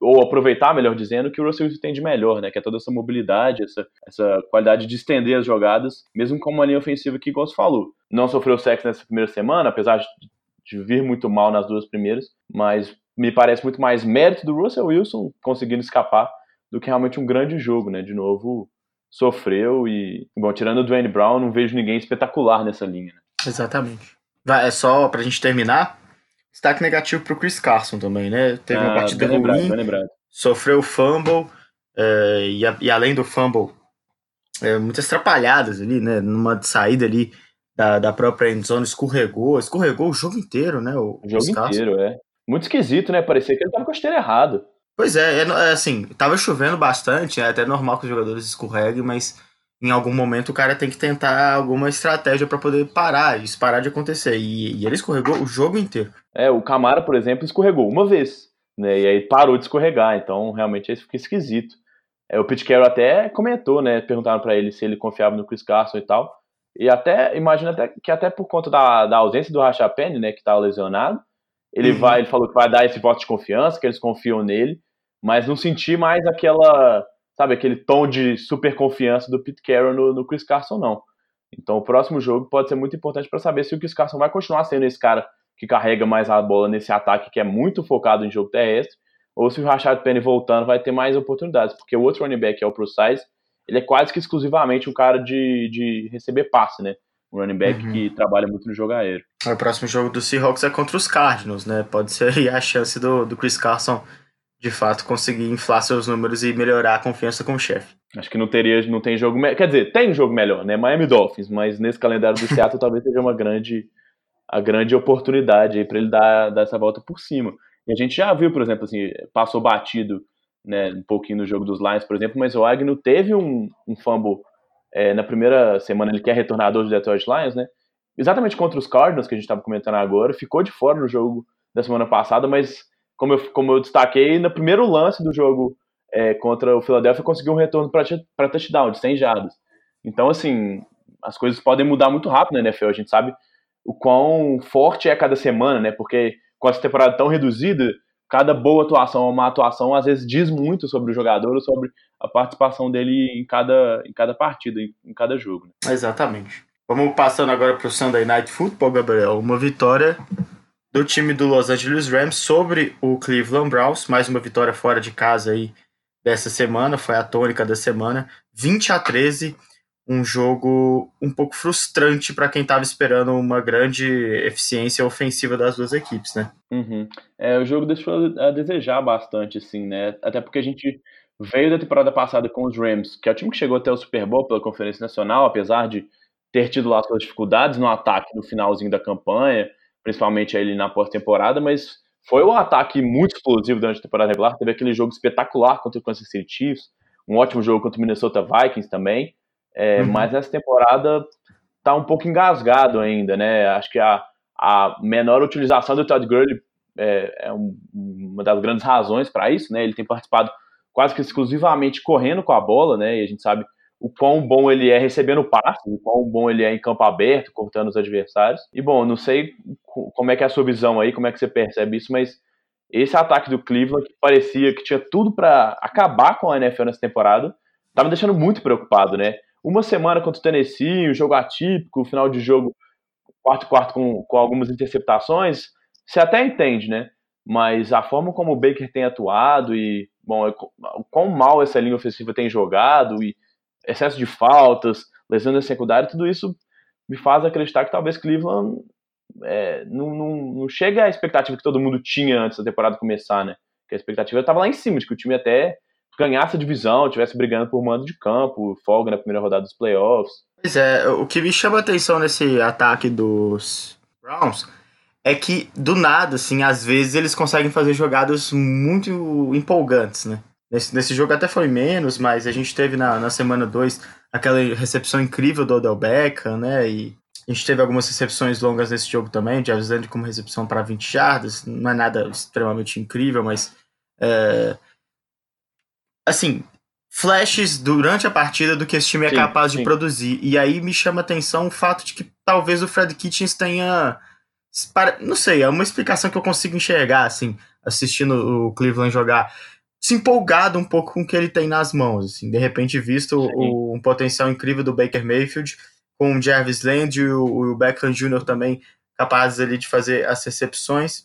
ou aproveitar, melhor dizendo, que o Russell Wilson tem de melhor, né? Que é toda essa mobilidade, essa, essa qualidade de estender as jogadas, mesmo com uma linha ofensiva que, igual você falou, não sofreu sexo nessa primeira semana, apesar de vir muito mal nas duas primeiras, mas me parece muito mais mérito do Russell Wilson conseguindo escapar do que realmente um grande jogo, né? De novo, sofreu e, bom, tirando o Dwayne Brown, não vejo ninguém espetacular nessa linha, né? Exatamente. Vai, é só pra gente terminar, Destaque negativo para o Chris Carson também, né? Teve ah, uma partida bem ruim, lembrado, sofreu fumble, é, e, a, e, além do fumble, é, muitas atrapalhadas ali, né? Numa saída ali da, da própria endzone, escorregou, escorregou o jogo inteiro, né? O, o jogo inteiro, é. Muito esquisito, né? Parecia que ele tava com a esteira errado. Pois é, é, é assim, tava chovendo bastante, é até normal que os jogadores escorreguem, mas em algum momento o cara tem que tentar alguma estratégia para poder parar, isso parar de acontecer. E, e, ele escorregou o jogo inteiro. É, o Camara, por exemplo, escorregou uma vez, né? E aí parou de escorregar, então realmente isso fica esquisito. É, o Pete Carroll até comentou, né? Perguntaram para ele se ele confiava no Chris Carson e tal. E até, imagina até, que até por conta da, da ausência do Racha Penny, né, que tá lesionado, ele uhum. vai, ele falou que vai dar esse voto de confiança, que eles confiam nele, mas não sentir mais aquela sabe, aquele tom de super confiança do Pete Carroll no, no Chris Carson, não. Então o próximo jogo pode ser muito importante para saber se o Chris Carson vai continuar sendo esse cara que carrega mais a bola nesse ataque que é muito focado em jogo terrestre, ou se o Rashad Penny voltando vai ter mais oportunidades, porque o outro running back, é o Pro Size, ele é quase que exclusivamente um cara de, de receber passe, né? Um running back uhum. que trabalha muito no jogo aéreo. O próximo jogo do Seahawks é contra os Cardinals, né? Pode ser aí a chance do, do Chris Carson de fato conseguir inflar seus números e melhorar a confiança com o chefe. Acho que não teria, não tem jogo, quer dizer, tem um jogo melhor, né? Miami Dolphins, mas nesse calendário do Seattle talvez seja uma grande a grande oportunidade aí para ele dar, dar essa volta por cima. E a gente já viu, por exemplo, assim, passou batido, né, um pouquinho no jogo dos Lions, por exemplo, mas o Agnew teve um, um fumble é, na primeira semana, ele quer é retornador do Detroit Lions, né? Exatamente contra os Cardinals, que a gente estava comentando agora, ficou de fora no jogo da semana passada, mas como eu, como eu destaquei, no primeiro lance do jogo é, contra o Philadelphia, conseguiu um retorno para touchdown, de 100 jardas. Então, assim, as coisas podem mudar muito rápido na NFL. A gente sabe o quão forte é cada semana, né? Porque com essa temporada tão reduzida, cada boa atuação ou uma atuação às vezes diz muito sobre o jogador ou sobre a participação dele em cada, em cada partida, em, em cada jogo. Né? Exatamente. Vamos passando agora para o Sunday Night Football, Gabriel. Uma vitória do time do Los Angeles Rams sobre o Cleveland Browns. Mais uma vitória fora de casa aí dessa semana, foi a tônica da semana. 20 a 13 um jogo um pouco frustrante para quem estava esperando uma grande eficiência ofensiva das duas equipes, né? Uhum. É, o jogo deixou a desejar bastante, assim, né? Até porque a gente veio da temporada passada com os Rams, que é o time que chegou até o Super Bowl pela Conferência Nacional, apesar de ter tido lá suas dificuldades no ataque no finalzinho da campanha, principalmente ali na pós-temporada, mas foi um ataque muito explosivo durante a temporada regular. Teve aquele jogo espetacular contra o Kansas City Chiefs, um ótimo jogo contra o Minnesota Vikings também. É, uhum. Mas essa temporada tá um pouco engasgado ainda, né? Acho que a, a menor utilização do Todd Gurley é, é um, uma das grandes razões para isso, né? Ele tem participado quase que exclusivamente correndo com a bola, né? E a gente sabe o quão bom ele é recebendo passes, o quão bom ele é em campo aberto, cortando os adversários. E bom, não sei como é que é a sua visão aí, como é que você percebe isso, mas esse ataque do Cleveland que parecia que tinha tudo para acabar com a NFL nessa temporada, tá me deixando muito preocupado, né? Uma semana contra o Tennessee, um jogo atípico, final de jogo quarto quarto com, com algumas interceptações, você até entende, né? Mas a forma como o Baker tem atuado e, bom, é o quão mal essa linha ofensiva tem jogado e excesso de faltas, lesão secundária, tudo isso me faz acreditar que talvez Cleveland é, não, não, não chega à expectativa que todo mundo tinha antes da temporada começar, né? Que a expectativa estava lá em cima, de que o time até ganhasse a divisão, tivesse brigando por mando de campo, folga na primeira rodada dos playoffs. Pois é, o que me chama a atenção nesse ataque dos Browns é que, do nada, assim, às vezes eles conseguem fazer jogadas muito empolgantes, né? Nesse, nesse jogo até foi menos, mas a gente teve na, na semana 2 aquela recepção incrível do Odell Beckham, né? E a gente teve algumas recepções longas nesse jogo também, de Alexander como recepção para 20 jardas, não é nada extremamente incrível, mas é, assim, flashes durante a partida do que esse time é sim, capaz sim. de produzir. E aí me chama a atenção o fato de que talvez o Fred Kitchens tenha. Não sei, é uma explicação que eu consigo enxergar, assim, assistindo o Cleveland jogar. Se empolgado um pouco com o que ele tem nas mãos, assim, de repente visto o, um potencial incrível do Baker Mayfield, com o Jarvis Land e o, o Beckham Jr. também capazes ali de fazer as recepções,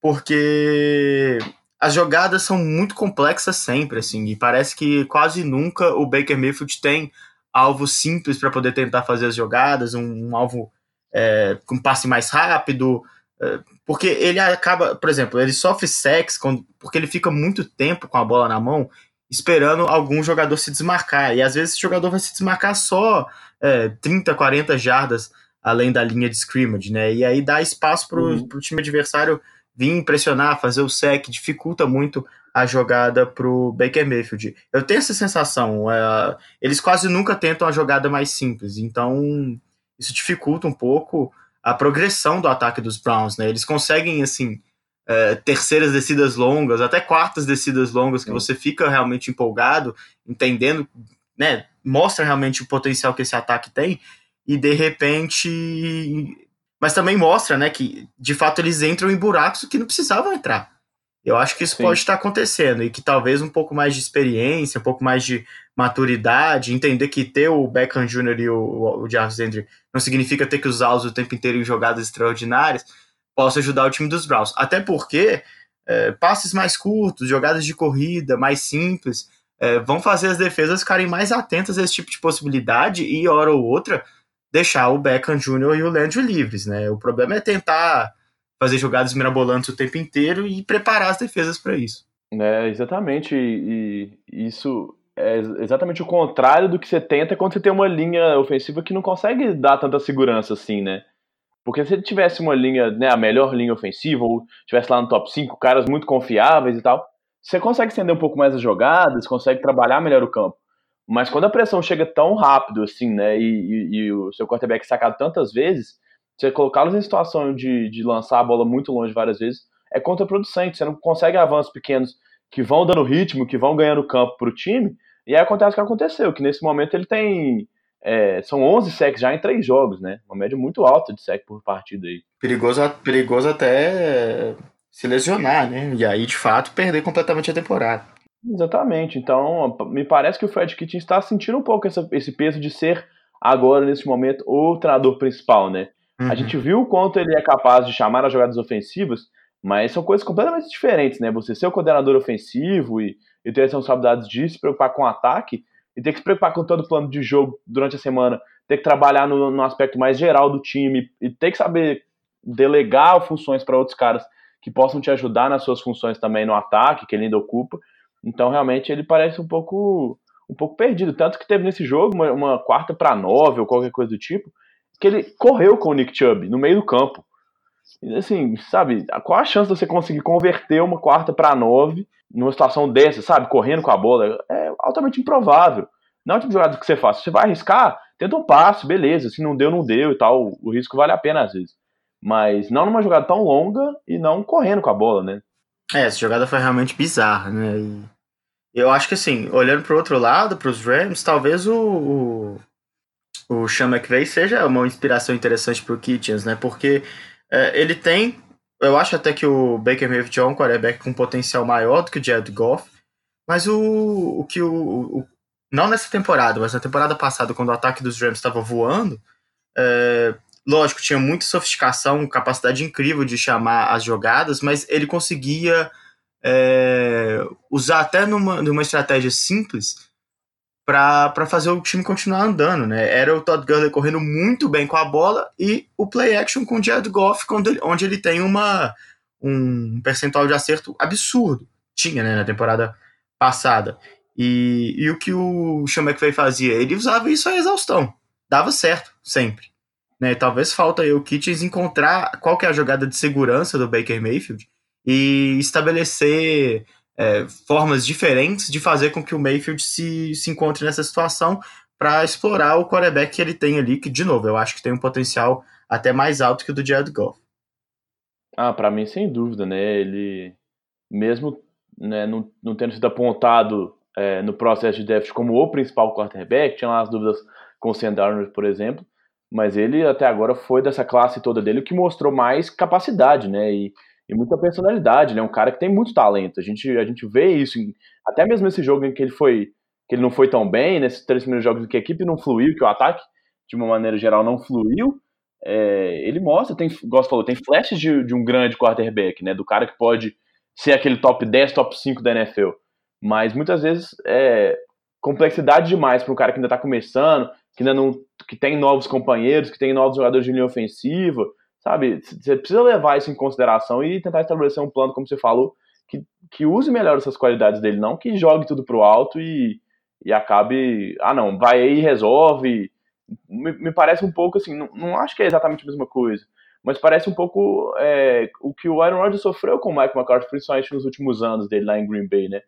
porque as jogadas são muito complexas sempre, assim, e parece que quase nunca o Baker Mayfield tem alvo simples para poder tentar fazer as jogadas, um, um alvo é, com passe mais rápido, é, porque ele acaba, por exemplo, ele sofre sex quando, porque ele fica muito tempo com a bola na mão esperando algum jogador se desmarcar, e às vezes esse jogador vai se desmarcar só é, 30, 40 jardas além da linha de scrimmage, né, e aí dá espaço para o uhum. time adversário vir impressionar, fazer o sec, dificulta muito a jogada pro Baker Mayfield. Eu tenho essa sensação, é, eles quase nunca tentam a jogada mais simples, então isso dificulta um pouco a progressão do ataque dos Browns, né? Eles conseguem, assim, é, terceiras descidas longas, até quartas descidas longas, que você fica realmente empolgado, entendendo, né? Mostra realmente o potencial que esse ataque tem, e de repente mas também mostra, né, que de fato eles entram em buracos que não precisavam entrar. Eu acho que isso Sim. pode estar acontecendo e que talvez um pouco mais de experiência, um pouco mais de maturidade, entender que ter o Beckham Jr. e o, o Jarvis Landry não significa ter que usá-los o tempo inteiro em jogadas extraordinárias, possa ajudar o time dos Browns. Até porque é, passes mais curtos, jogadas de corrida mais simples, é, vão fazer as defesas ficarem mais atentas a esse tipo de possibilidade e, hora ou outra, deixar o Beckham Jr. e o Landry livres, né? O problema é tentar fazer jogadas mirabolantes o tempo inteiro e preparar as defesas para isso. É, exatamente, e, e, isso é exatamente o contrário do que você tenta quando você tem uma linha ofensiva que não consegue dar tanta segurança assim, né? Porque se ele tivesse uma linha, né, a melhor linha ofensiva, ou tivesse lá no top 5 caras muito confiáveis e tal, você consegue estender um pouco mais as jogadas, consegue trabalhar melhor o campo. Mas quando a pressão chega tão rápido assim, né, e, e, e o seu quarterback é sacado tantas vezes, você colocá-los em situação de, de lançar a bola muito longe várias vezes é contraproducente. Você não consegue avanços pequenos que vão dando ritmo, que vão ganhando campo para o time. E aí acontece o que aconteceu, que nesse momento ele tem. É, são 11 sacks já em três jogos, né? Uma média muito alta de sec por partida aí. Perigoso, perigoso até se lesionar, né? E aí, de fato, perder completamente a temporada. Exatamente. Então, me parece que o Fred Kitchen está sentindo um pouco essa, esse peso de ser agora, nesse momento, o treinador principal, né? Uhum. A gente viu o quanto ele é capaz de chamar as jogadas ofensivas, mas são coisas completamente diferentes, né? Você ser o coordenador ofensivo e, e ter a responsabilidade de se preocupar com o ataque e ter que se preocupar com todo o plano de jogo durante a semana, ter que trabalhar no, no aspecto mais geral do time e ter que saber delegar funções para outros caras que possam te ajudar nas suas funções também no ataque, que ele ainda ocupa. Então, realmente, ele parece um pouco um pouco perdido. Tanto que teve nesse jogo uma, uma quarta para nove ou qualquer coisa do tipo, que ele correu com o Nick Chubb no meio do campo. E, assim, sabe, qual a chance de você conseguir converter uma quarta para nove numa situação dessa, sabe, correndo com a bola? É altamente improvável. Não é o tipo de jogada que você faz. Você vai arriscar, tenta um passe, beleza. Se não deu, não deu e tal. O risco vale a pena às vezes. Mas não numa jogada tão longa e não correndo com a bola, né? É, essa jogada foi realmente bizarra, né? E eu acho que assim, olhando para o outro lado, para os Rams, talvez o, o, o Sean McVay seja uma inspiração interessante para o Kitchens, né? Porque é, ele tem, eu acho até que o Baker Mayfield é um quarterback com potencial maior do que o Jared Goff, mas o, o que o, o, não nessa temporada, mas na temporada passada, quando o ataque dos Rams estava voando, é, lógico, tinha muita sofisticação, capacidade incrível de chamar as jogadas, mas ele conseguia é, usar até numa, numa estratégia simples para fazer o time continuar andando, né? Era o Todd Gurley correndo muito bem com a bola e o play action com o Jared Goff, ele, onde ele tem uma, um percentual de acerto absurdo. Tinha, né, na temporada passada. E, e o que o Sean McVay fazia? Ele usava isso a exaustão. Dava certo, sempre. Né? Talvez falta aí o Kitchens encontrar qual que é a jogada de segurança do Baker Mayfield e estabelecer é, formas diferentes de fazer com que o Mayfield se, se encontre nessa situação para explorar o quarterback que ele tem ali, que, de novo, eu acho que tem um potencial até mais alto que o do Jared Goff. Ah, para mim, sem dúvida, né? Ele, mesmo né, não, não tendo sido apontado é, no processo de draft como o principal quarterback, tinha lá as dúvidas com o Sam por exemplo, mas ele até agora foi dessa classe toda dele que mostrou mais capacidade, né? E e muita personalidade. Ele é um cara que tem muito talento. A gente, a gente vê isso, em, até mesmo esse jogo em que ele foi que ele não foi tão bem, nesses três primeiros jogos em que a equipe não fluiu, que o ataque, de uma maneira geral, não fluiu. É, ele mostra, tem, gosto falou, tem flashes de, de um grande quarterback, né? Do cara que pode ser aquele top 10, top 5 da NFL. Mas muitas vezes é complexidade demais para um cara que ainda está começando, que ainda não que tem novos companheiros, que tem novos jogadores de linha ofensiva, Sabe? Você precisa levar isso em consideração e tentar estabelecer um plano, como você falou, que, que use melhor essas qualidades dele, não que jogue tudo pro alto e, e acabe. Ah, não, vai aí e resolve. Me, me parece um pouco assim, não, não acho que é exatamente a mesma coisa, mas parece um pouco é, o que o Aaron Rodgers sofreu com o Mike McCarthy, principalmente nos últimos anos dele lá em Green Bay, né?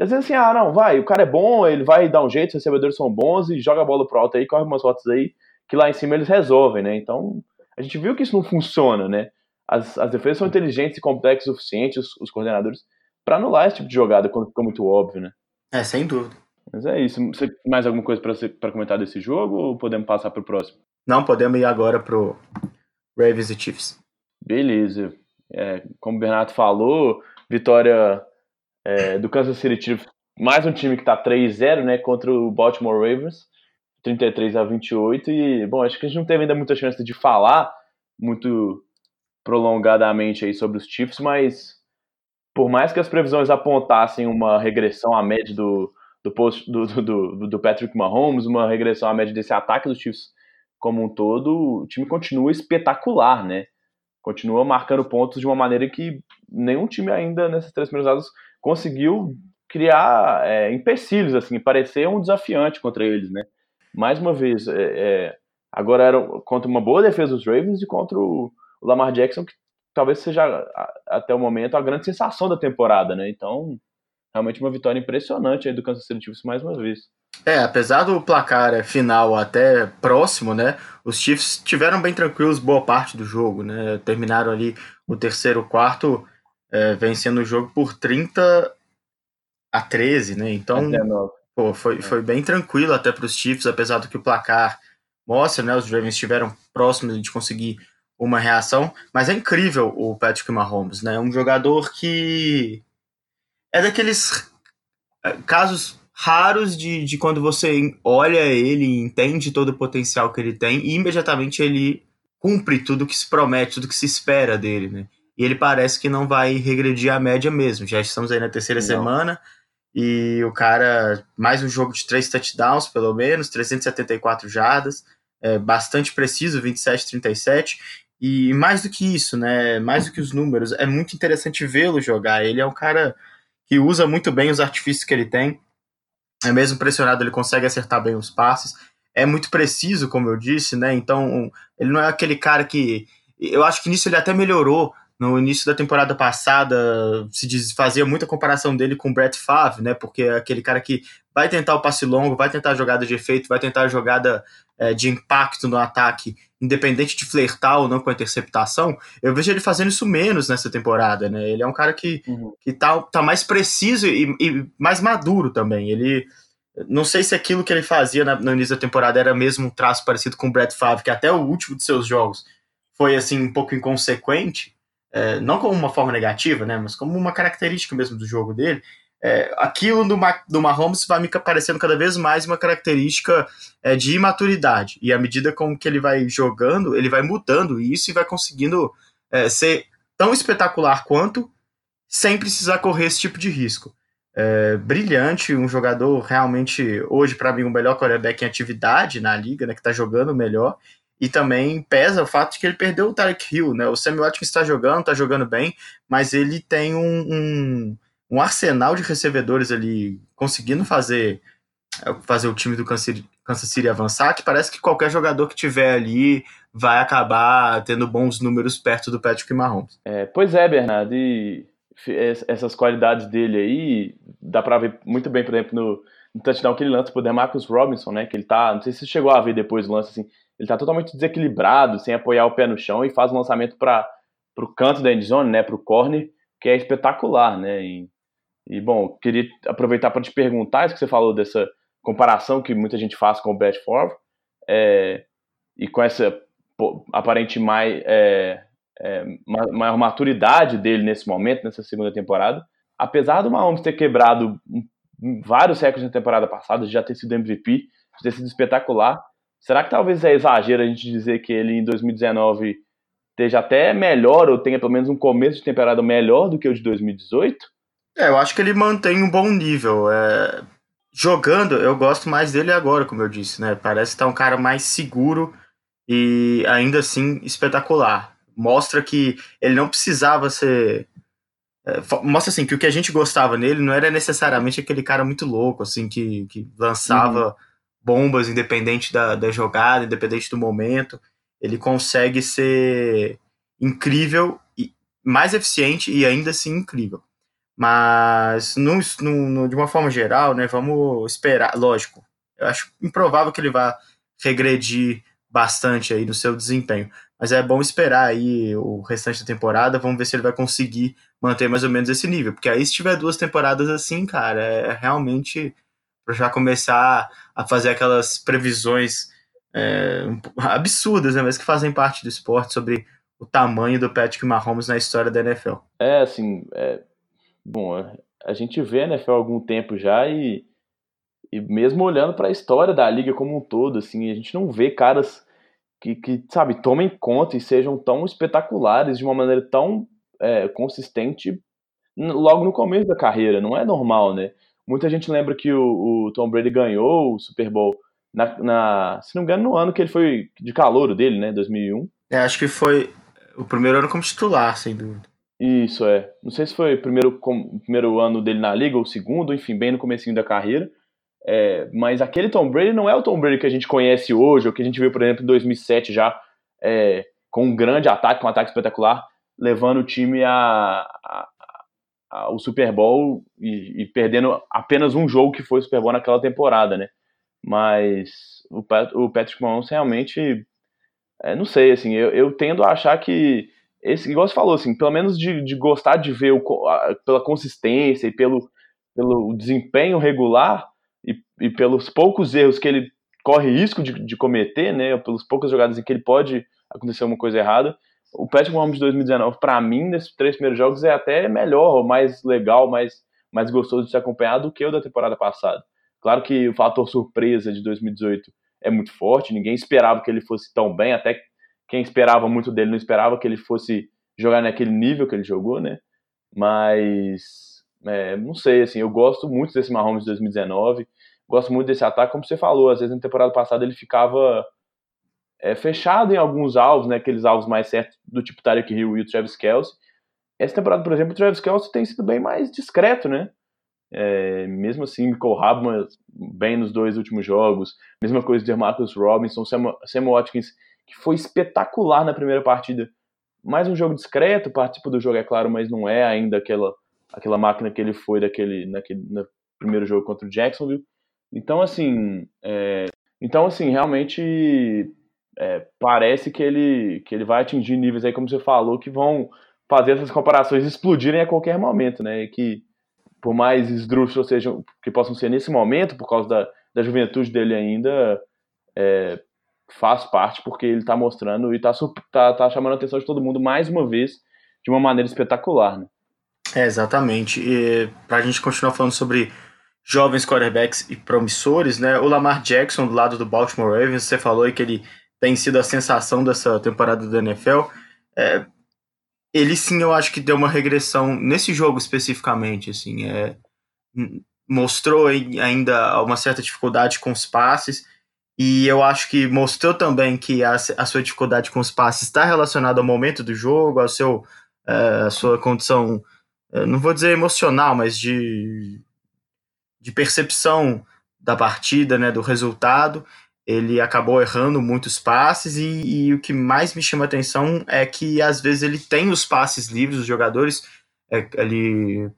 Às vezes assim, ah, não, vai, o cara é bom, ele vai dar um jeito, os recebedores são bons e joga a bola pro alto aí, corre umas rotas aí, que lá em cima eles resolvem, né? Então, a gente viu que isso não funciona, né? As, as defesas são inteligentes e complexas o suficiente, os, os coordenadores, para anular esse tipo de jogada quando fica muito óbvio, né? É, sem dúvida. Mas é isso. Você mais alguma coisa para comentar desse jogo ou podemos passar para o próximo? Não, podemos ir agora pro Ravens e Chiefs. Beleza. É, como o Bernardo falou, vitória é, do Kansas City Chiefs, mais um time que está 3-0, né, contra o Baltimore Ravens. 33 a 28 e, bom, acho que a gente não teve ainda muita chance de falar muito prolongadamente aí sobre os Chiefs, mas por mais que as previsões apontassem uma regressão à média do, do, post, do, do, do Patrick Mahomes, uma regressão à média desse ataque dos Chiefs como um todo, o time continua espetacular, né? Continua marcando pontos de uma maneira que nenhum time ainda nessas três primeiras rodadas conseguiu criar é, empecilhos, assim, parecer um desafiante contra eles, né? mais uma vez, é, é, agora era contra uma boa defesa dos Ravens e contra o, Lamar Jackson, que talvez seja até o momento a grande sensação da temporada, né? Então, realmente uma vitória impressionante aí do Kansas City Chiefs mais uma vez. É, apesar do placar é, final até próximo, né? Os Chiefs tiveram bem tranquilos boa parte do jogo, né? Terminaram ali o terceiro quarto é, vencendo o jogo por 30 a 13, né? Então, Pô, foi, é. foi bem tranquilo até para os Chiefs, apesar do que o placar mostra, né? Os Ravens estiveram próximos de conseguir uma reação, mas é incrível o Patrick Mahomes, né? Um jogador que é daqueles é, casos raros de, de quando você olha ele e entende todo o potencial que ele tem e imediatamente ele cumpre tudo que se promete, tudo que se espera dele, né? E ele parece que não vai regredir a média mesmo. Já estamos aí na terceira não. semana e o cara, mais um jogo de três touchdowns, pelo menos, 374 jardas, é, bastante preciso, 27-37. E mais do que isso, né? Mais do que os números, é muito interessante vê-lo jogar. Ele é um cara que usa muito bem os artifícios que ele tem. É mesmo pressionado, ele consegue acertar bem os passes. É muito preciso, como eu disse, né? Então, ele não é aquele cara que. Eu acho que nisso ele até melhorou. No início da temporada passada, se diz, fazia muita comparação dele com o Brett Favre, né? Porque é aquele cara que vai tentar o passe longo, vai tentar a jogada de efeito, vai tentar a jogada é, de impacto no ataque independente de flertar ou não com a interceptação, eu vejo ele fazendo isso menos nessa temporada, né? Ele é um cara que, uhum. que tá, tá mais preciso e, e, mais maduro também. Ele. Não sei se aquilo que ele fazia na, no início da temporada era mesmo um traço parecido com o Brett Favre, que até o último de seus jogos foi assim um pouco inconsequente, é, não como uma forma negativa, né? Mas como uma característica mesmo do jogo dele é, aquilo do, do Mahomes vai me parecendo cada vez mais uma característica é, de imaturidade. E à medida com que ele vai jogando, ele vai mudando isso e vai conseguindo é, ser tão espetacular quanto, sem precisar correr esse tipo de risco. É, brilhante, um jogador realmente, hoje, para mim, o melhor quarterback em atividade na liga, né, que está jogando melhor. E também pesa o fato de que ele perdeu o Tarek Hill, né? O Samuel Watkins está jogando, está jogando bem, mas ele tem um, um um arsenal de recebedores ali conseguindo fazer fazer o time do Kansas City avançar, que parece que qualquer jogador que tiver ali vai acabar tendo bons números perto do Patrick Mahomes. É, pois é, Bernardo, e essas qualidades dele aí, dá pra ver muito bem, por exemplo, no, no touchdown que ele lança pro Demarcus Robinson, né, que ele tá, não sei se chegou a ver depois o lance, assim, ele tá totalmente desequilibrado, sem apoiar o pé no chão e faz um lançamento para pro canto da endzone, né, pro corner, que é espetacular, né, e e, bom, queria aproveitar para te perguntar isso que você falou dessa comparação que muita gente faz com o Favre é, e com essa aparente mais, é, é, maior maturidade dele nesse momento, nessa segunda temporada. Apesar do Mahomes ter quebrado vários recordes na temporada passada, já ter sido MVP, ter sido espetacular, será que talvez é exagero a gente dizer que ele em 2019 esteja até melhor ou tenha pelo menos um começo de temporada melhor do que o de 2018? É, eu acho que ele mantém um bom nível. É... Jogando, eu gosto mais dele agora, como eu disse, né? Parece estar tá um cara mais seguro e ainda assim espetacular. Mostra que ele não precisava ser. É, mostra assim que o que a gente gostava nele não era necessariamente aquele cara muito louco, assim, que, que lançava uhum. Bombas independente da, da jogada, independente do momento. Ele consegue ser incrível e mais eficiente e ainda assim incrível. Mas, no, no, de uma forma geral, né, vamos esperar. Lógico, eu acho improvável que ele vá regredir bastante aí no seu desempenho. Mas é bom esperar aí o restante da temporada. Vamos ver se ele vai conseguir manter mais ou menos esse nível. Porque aí, se tiver duas temporadas assim, cara, é realmente para já começar a fazer aquelas previsões é, absurdas, né, mas que fazem parte do esporte sobre o tamanho do Patrick Mahomes na história da NFL. É, assim, é, Bom, a gente vê a NFL há algum tempo já e, e mesmo olhando para a história da liga como um todo, assim, a gente não vê caras que, que, sabe, tomem conta e sejam tão espetaculares de uma maneira tão é, consistente logo no começo da carreira. Não é normal, né? Muita gente lembra que o, o Tom Brady ganhou o Super Bowl na, na, se não me engano, no ano que ele foi de calouro dele, né? 2001. É, acho que foi o primeiro ano como titular, sem dúvida. Isso, é. Não sei se foi o primeiro, primeiro ano dele na liga ou o segundo, enfim, bem no comecinho da carreira. É, mas aquele Tom Brady não é o Tom Brady que a gente conhece hoje, ou que a gente viu, por exemplo, em 2007 já, é, com um grande ataque, com um ataque espetacular, levando o time a, a, ao Super Bowl e, e, perdendo apenas um jogo que foi o Super Bowl naquela temporada, né? Mas o, Pat, o Patrick Mahomes realmente, é, não sei, assim, eu, eu tendo a achar que esse, igual você falou, assim, pelo menos de, de gostar de ver o, a, pela consistência e pelo, pelo desempenho regular e, e, pelos poucos erros que ele corre risco de, de cometer, né, pelos poucas jogadas em que ele pode acontecer uma coisa errada, o Patrick Mahomes de 2019, para mim, nesses três primeiros jogos, é até melhor, mais legal, mais, mais gostoso de se acompanhar do que o da temporada passada. Claro que o fator surpresa de 2018 é muito forte, ninguém esperava que ele fosse tão bem, até quem esperava muito dele não esperava que ele fosse jogar naquele nível que ele jogou, né? Mas, é, não sei, assim, eu gosto muito desse Mahomes de 2019, gosto muito desse ataque, como você falou, às vezes na temporada passada ele ficava é, fechado em alguns alvos, né, aqueles alvos mais certos do tipo Tarek Hill e o Travis Kelce. Essa temporada, por exemplo, o Travis Kelce tem sido bem mais discreto, né? É, mesmo assim, Michael Habman bem nos dois últimos jogos. Mesma coisa de Marcus Robinson, Sam, Sam Watkins, que foi espetacular na primeira partida. Mais um jogo discreto, participa do jogo, é claro, mas não é ainda aquela, aquela máquina que ele foi daquele, naquele, no primeiro jogo contra o Jacksonville. Então, assim, é, então, assim realmente é, parece que ele, que ele vai atingir níveis aí, como você falou, que vão fazer essas comparações explodirem a qualquer momento, né? E que por mais esdrúxulos sejam, que possam ser nesse momento, por causa da, da juventude dele ainda, é, faz parte porque ele está mostrando e está tá, tá chamando a atenção de todo mundo mais uma vez, de uma maneira espetacular, né? É, exatamente. Para a gente continuar falando sobre jovens quarterbacks e promissores, né? O Lamar Jackson, do lado do Baltimore Ravens, você falou que ele tem sido a sensação dessa temporada da NFL. É, ele sim, eu acho que deu uma regressão nesse jogo especificamente, assim, é, mostrou ainda uma certa dificuldade com os passes, e eu acho que mostrou também que a, a sua dificuldade com os passes está relacionada ao momento do jogo, ao seu, é, a sua condição, é, não vou dizer emocional, mas de, de percepção da partida, né, do resultado, ele acabou errando muitos passes e, e, o que mais me chama atenção é que às vezes ele tem os passes livres, os jogadores é, ali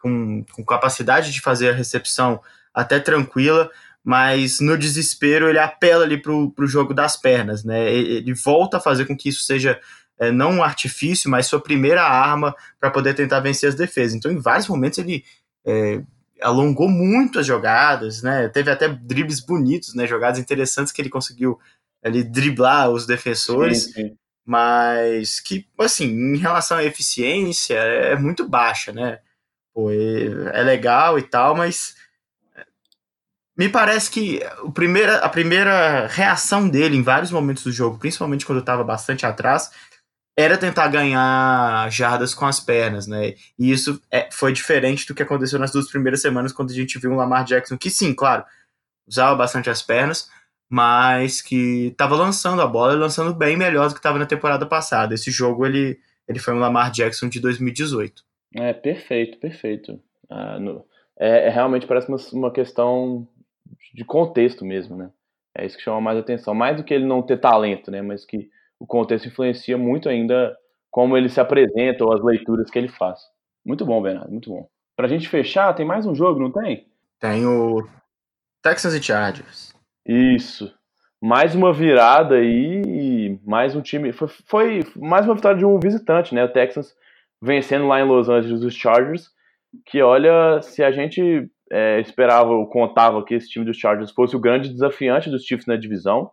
com, com, capacidade de fazer a recepção até tranquila, mas no desespero ele apela ali para o jogo das pernas, né? Ele volta a fazer com que isso seja é, não um artifício, mas sua primeira arma para poder tentar vencer as defesas. Então, em vários momentos ele é, alongou muito as jogadas, né? Teve até dribles bonitos, né? Jogadas interessantes que ele conseguiu ali driblar os defensores. Sim, sim. Mas que, assim, em relação à eficiência, é muito baixa, né? Pô, é, é legal e tal, mas me parece que o primeira, a primeira reação dele em vários momentos do jogo, principalmente quando eu estava bastante atrás, era tentar ganhar jardas com as pernas, né? E isso é, foi diferente do que aconteceu nas duas primeiras semanas, quando a gente viu um Lamar Jackson que, sim, claro, usava bastante as pernas, mas que estava lançando a bola e lançando bem melhor do que estava na temporada passada. Esse jogo ele, ele foi um Lamar Jackson de 2018. É, perfeito, perfeito. Ah, no, é, é, realmente parece uma, uma questão de contexto mesmo, né? É isso que chama mais atenção. Mais do que ele não ter talento, né? Mas que o contexto influencia muito ainda como ele se apresenta ou as leituras que ele faz. Muito bom, Bernardo, muito bom. Pra gente fechar, tem mais um jogo, não tem? Tem o Texans e Chargers. Isso. Mais uma virada aí, mais um time. Foi, foi, mais uma vitória de um visitante, né? O Texans vencendo lá em Los Angeles os Chargers. Que olha, se a gente é, esperava ou contava que esse time dos Chargers fosse o grande desafiante dos Chiefs na divisão,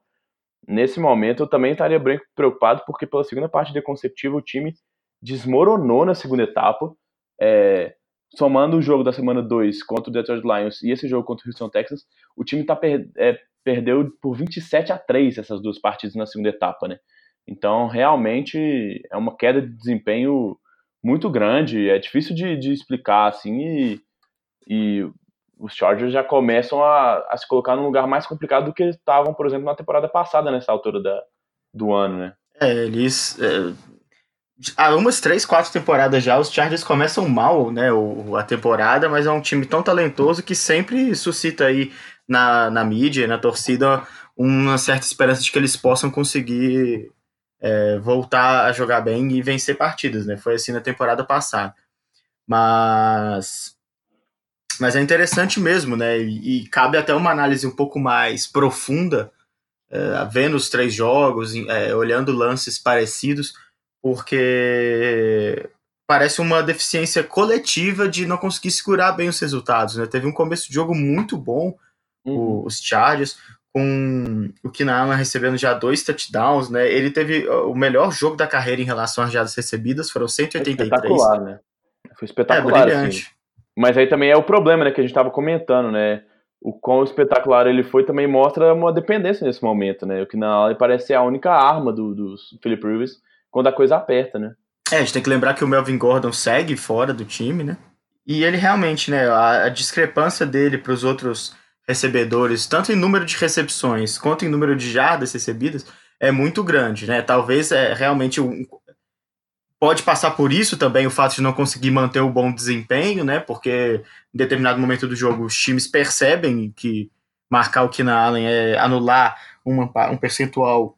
nesse momento eu também estaria bem preocupado, porque pela segunda parte consecutiva o time desmoronou na segunda etapa. É, somando o jogo da semana 2 contra o Detroit Lions e esse jogo contra o Houston Texans, o time tá per é, perdeu por 27 a 3 essas duas partidas na segunda etapa, né? Então, realmente é uma queda de desempenho muito grande, é difícil de, de explicar, assim, e, e os Chargers já começam a, a, se colocar num lugar mais complicado do que estavam, por exemplo, na temporada passada, nessa altura da, do ano, né? É, eles. É, há umas três, quatro temporadas já, os Chargers começam mal, né, o, a temporada, mas é um time tão talentoso que sempre suscita aí na, na mídia, na torcida, uma certa esperança de que eles possam conseguir é, voltar a jogar bem e vencer partidas, né? Foi assim na temporada passada. Mas mas é interessante mesmo, né? E, e, cabe até uma análise um pouco mais profunda, é, vendo os três jogos, é, olhando lances parecidos, porque parece uma deficiência coletiva de não conseguir segurar bem os resultados, né? Teve um começo de jogo muito bom, uhum. os Chargers, com o Allen recebendo já dois touchdowns, né? Ele teve o melhor jogo da carreira em relação às jardas recebidas, foram 183. Foi espetacular, né? Foi espetacular, é, brilhante. Assim. Mas aí também é o problema, né, que a gente estava comentando, né? O quão espetacular ele foi também mostra uma dependência nesse momento, né? O Keenan Allen parece ser a única arma do, do Philip Rivers quando a coisa aperta, né? É, a gente tem que lembrar que o Melvin Gordon segue fora do time, né? E ele realmente, né, a, a discrepância dele para os outros recebedores, tanto em número de recepções quanto em número de jardas recebidas, é muito grande, né? Talvez é realmente um, pode passar por isso também o fato de não conseguir manter o bom desempenho, né? Porque em determinado momento do jogo os times percebem que marcar o Keenan Allen é anular uma, um percentual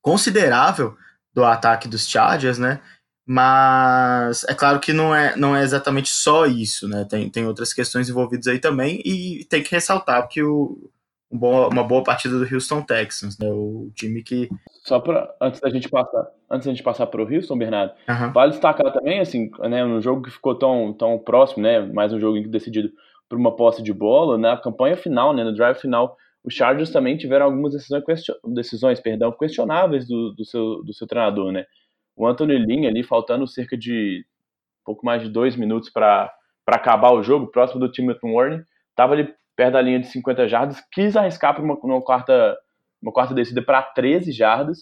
considerável do ataque dos Chargers, né? Mas é claro que não é, não é exatamente só isso, né? Tem, tem outras questões envolvidas aí também, e tem que ressaltar que o, um uma boa partida do Houston Texans, né? O time que. Só para antes da gente passar, antes da gente passar para o Houston, Bernardo, uhum. vale destacar também, assim, né, no jogo que ficou tão, tão próximo, né? Mais um jogo decidido por uma posse de bola, na campanha final, né? No drive final, os Chargers também tiveram algumas decisões, decisões perdão, questionáveis do, do, seu, do seu treinador, né? o Anthony Lynn ali, faltando cerca de pouco mais de dois minutos para acabar o jogo, próximo do Timothy Warren, estava ali perto da linha de 50 jardas, quis arriscar para uma, uma, quarta, uma quarta descida para 13 jardas,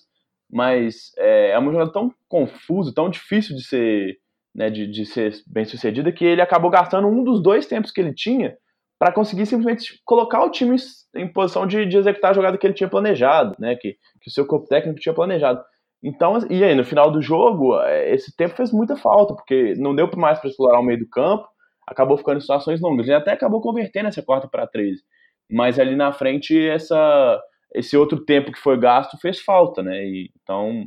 mas é, é uma jogada tão confusa, tão difícil de ser, né, de, de ser bem sucedida, que ele acabou gastando um dos dois tempos que ele tinha para conseguir simplesmente colocar o time em posição de, de executar a jogada que ele tinha planejado, né, que, que o seu corpo técnico tinha planejado. Então, e aí, no final do jogo, é, esse tempo fez muita falta, porque não deu mais para explorar o meio do campo, acabou ficando em situações longas. Ele até acabou convertendo essa quarta para 13. Mas ali na frente, essa, esse outro tempo que foi gasto fez falta, né? E, então,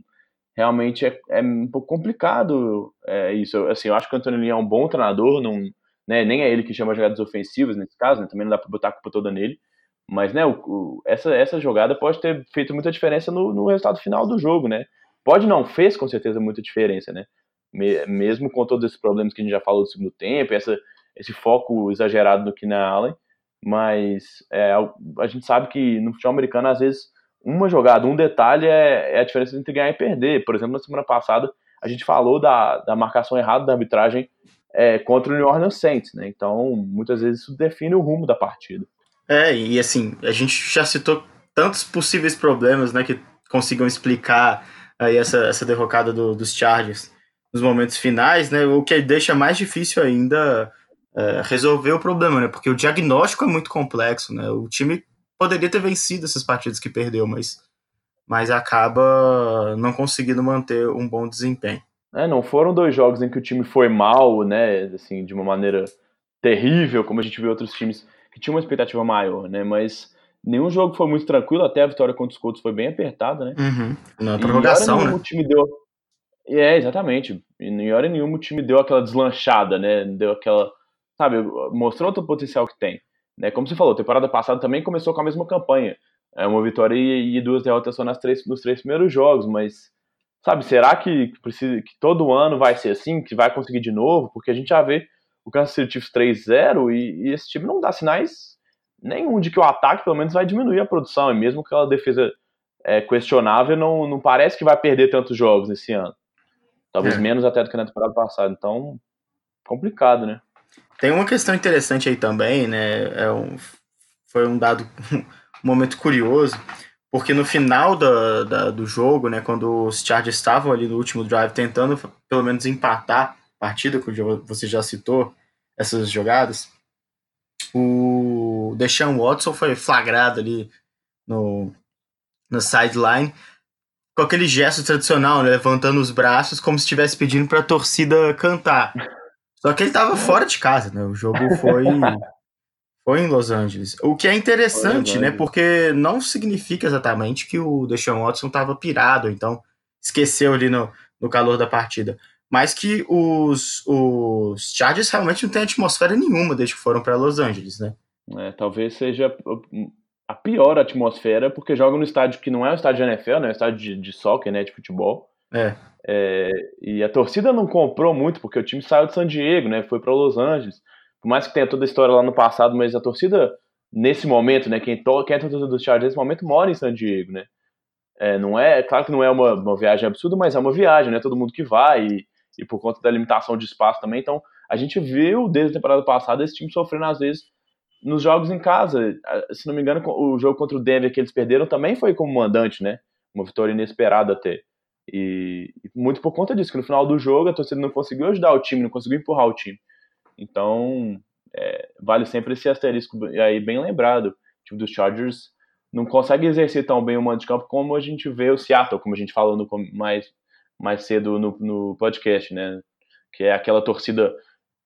realmente é, é um pouco complicado é, isso. Assim, eu acho que o Antônio é um bom treinador, não, né, nem é ele que chama jogadas ofensivas nesse caso, né, também não dá para botar a culpa toda nele. Mas né, o, o, essa, essa jogada pode ter feito muita diferença no, no resultado final do jogo, né? Pode não, fez com certeza muita diferença, né? Mesmo com todos esses problemas que a gente já falou do segundo tempo, essa, esse foco exagerado no Keenan Allen, mas é, a gente sabe que no futebol americano, às vezes, uma jogada, um detalhe é, é, a diferença entre ganhar e perder. Por exemplo, na semana passada, a gente falou da, da marcação errada da arbitragem é, contra o New Orleans Saints, né? Então, muitas vezes isso define o rumo da partida. É, e assim, a gente já citou tantos possíveis problemas, né, que consigam explicar aí essa, essa derrocada do, dos Chargers nos momentos finais, né? O que deixa mais difícil ainda é, resolver o problema, né? Porque o diagnóstico é muito complexo, né? O time poderia ter vencido essas partidas que perdeu, mas, mas acaba não conseguindo manter um bom desempenho. É, não foram dois jogos em que o time foi mal, né? Assim, de uma maneira terrível, como a gente viu outros times que tinham uma expectativa maior, né? Mas Nenhum jogo foi muito tranquilo, até a vitória contra os Colts foi bem apertada, né? Uhum. Na prorrogação, né? O time deu... É, exatamente. E em hora nenhuma o time deu aquela deslanchada, né? Deu aquela... Sabe, mostrou todo o potencial que tem. Né? Como você falou, a temporada passada também começou com a mesma campanha. É uma vitória e, duas derrotas só nas três, nos três primeiros jogos, mas... Sabe, será que, precisa, que todo ano vai ser assim, que vai conseguir de novo? Porque a gente já vê o Kansas City Chiefs 3-0 e, e esse time não dá sinais nenhum de que o ataque pelo menos vai diminuir a produção, e mesmo que aquela defesa é, questionável, não, não parece que vai perder tantos jogos nesse ano. Talvez é. menos até do que na temporada passada. Então, complicado, né? Tem uma questão interessante aí também, né? É um, foi um dado, um momento curioso, porque no final da, da, do jogo, né, quando os Chargers estavam ali no último drive tentando pelo menos empatar a partida, que você já citou essas jogadas, o Deshaun Watson foi flagrado ali no, no sideline com aquele gesto tradicional, né, levantando os braços como se estivesse pedindo para a torcida cantar. Só que ele estava fora de casa, né? O jogo foi foi em Los Angeles. O que é interessante, né? Porque não significa exatamente que o Deshaun Watson estava pirado, então esqueceu ali no, no calor da partida mas que os, os Chargers realmente não têm atmosfera nenhuma desde que foram para Los Angeles, né? É, talvez seja a pior atmosfera, porque jogam no estádio que não é um estádio de NFL, né? É um estádio de, de soccer, né? De futebol. É. é. E a torcida não comprou muito, porque o time saiu de San Diego, né? Foi para Los Angeles. Por mais que tenha toda a história lá no passado, mas a torcida nesse momento, né, quem, to, quem é torcedor dos Chargers nesse momento mora em San Diego, né? É, não é, claro que não é uma, uma viagem absurda, mas é uma viagem, né? Todo mundo que vai e, e por conta da limitação de espaço também. Então, a gente viu desde a temporada passada esse time sofrendo às vezes nos jogos em casa. Se não me engano, o jogo contra o Denver que eles perderam também foi como mandante, né? Uma vitória inesperada até. E, e muito por conta disso, que no final do jogo a torcida não conseguiu ajudar o time, não conseguiu empurrar o time. Então, é, vale sempre esse asterisco aí bem lembrado. O time dos Chargers não consegue exercer tão bem o mando de campo como a gente vê o Seattle, como a gente falou no, mais, mais cedo no, no podcast, né? Que é aquela torcida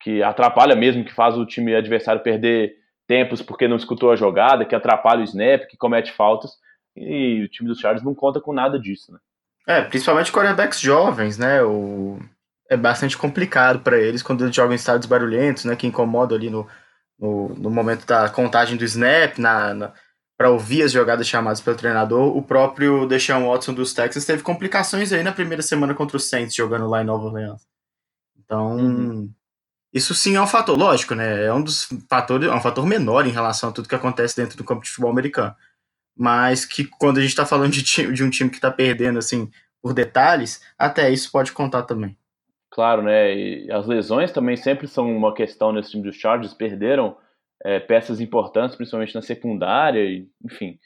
que atrapalha mesmo, que faz o time adversário perder tempos porque não escutou a jogada, que atrapalha o snap, que comete faltas. E o time dos Chargers não conta com nada disso, né? É, principalmente quarterbacks jovens, né? O... É bastante complicado para eles quando eles jogam em estados barulhentos, né? Que incomodam ali no, no, no momento da contagem do snap, na, na para ouvir as jogadas chamadas pelo treinador. O próprio Deshaun Watson dos Texas teve complicações aí na primeira semana contra o Saints, jogando lá em Nova Orleans. Então, uhum. isso sim é um fator, lógico, né? É um dos fatores, é um fator menor em relação a tudo que acontece dentro do campo de futebol americano mas que quando a gente está falando de, time, de um time que está perdendo assim por detalhes, até isso pode contar também. Claro, né? E as lesões também sempre são uma questão nesse time dos Chargers. Perderam é, peças importantes, principalmente na secundária, e, enfim.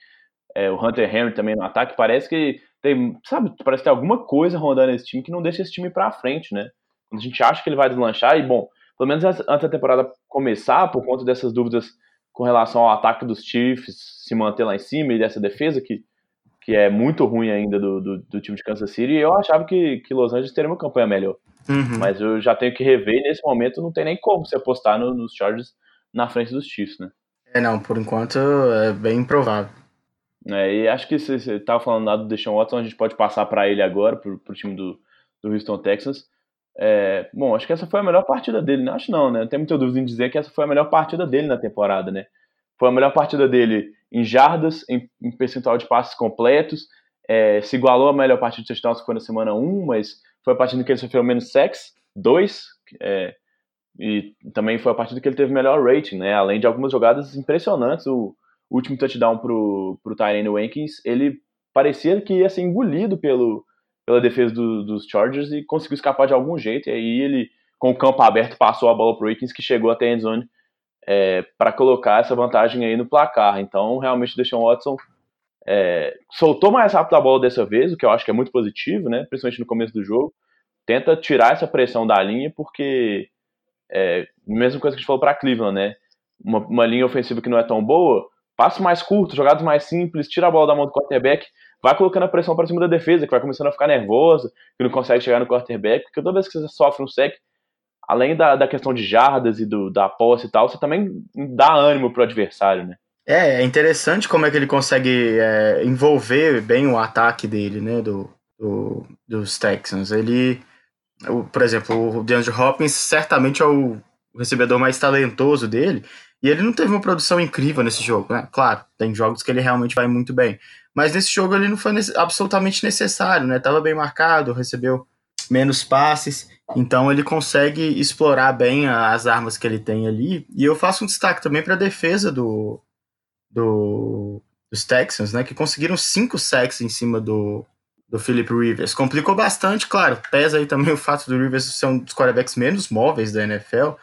É, o Hunter Henry também no ataque. Parece que tem, sabe, parece que tem alguma coisa rondando esse time que não deixa esse time para frente, né? Quando a gente acha que ele vai deslanchar, e bom, pelo menos antes da temporada começar, por conta dessas dúvidas com relação ao ataque dos Chiefs se manter lá em cima e dessa defesa que, que é muito ruim ainda do, do, do time de Kansas City, eu achava que, que Los Angeles teria uma campanha melhor. Uhum. Mas eu já tenho que rever e nesse momento não tem nem como você apostar no, nos Chargers na frente dos Chiefs, né? É, não, por enquanto é bem improvável. É, e acho que você estava falando lá do Deshaun Watson, a gente pode passar para ele agora, para o time do, do Houston Texans. É, bom, acho que essa foi a melhor partida dele, né? Acho não, né? Não tem muita dúvida em dizer que essa foi a melhor partida dele na temporada, né? Foi a melhor partida dele em jardas, em, em percentual de passes completos, é, se igualou a melhor partida de touchdowns que foi na semana 1, mas foi a partida que ele sofreu menos sex, 2, é, e também foi a partida que ele teve melhor rating, né? Além de algumas jogadas impressionantes, o, o último touchdown pro, pro Tyrone Wankins, ele parecia que ia ser engolido pelo, pela defesa do, dos Chargers e conseguiu escapar de algum jeito. E aí ele, com o campo aberto, passou a bola pro Akins, que chegou até a endzone é, para colocar essa vantagem aí no placar. Então, realmente, o Deshaun Watson é, soltou mais rápido a bola dessa vez, o que eu acho que é muito positivo, né? principalmente no começo do jogo. Tenta tirar essa pressão da linha, porque é, mesma coisa que a gente falou para Cleveland, né? Uma, uma linha ofensiva que não é tão boa, passo mais curto, jogadas mais simples, tira a bola da mão do quarterback, vai colocando a pressão para cima da defesa, que vai começando a ficar nervosa, que não consegue chegar no quarterback, porque toda vez que você sofre um sec, além da, da questão de jardas e do, da posse e tal, você também dá ânimo pro adversário, né? É, é interessante como é que ele consegue é, envolver bem o ataque dele, né, do, do dos Texans. Ele, o, por exemplo, o DeAndre Hopkins certamente é o recebedor mais talentoso dele, e ele não teve uma produção incrível nesse jogo, né? Claro, tem jogos que ele realmente vai muito bem. Mas nesse jogo ele não foi absolutamente necessário, né? Tava bem marcado, recebeu menos passes, então ele consegue explorar bem as armas que ele tem ali. E eu faço um destaque também para a defesa do, do, dos Texans, né? Que conseguiram cinco sacks em cima do, do Philip Rivers. Complicou bastante, claro. Pesa aí também o fato do Rivers ser um dos quarterbacks menos móveis da NFL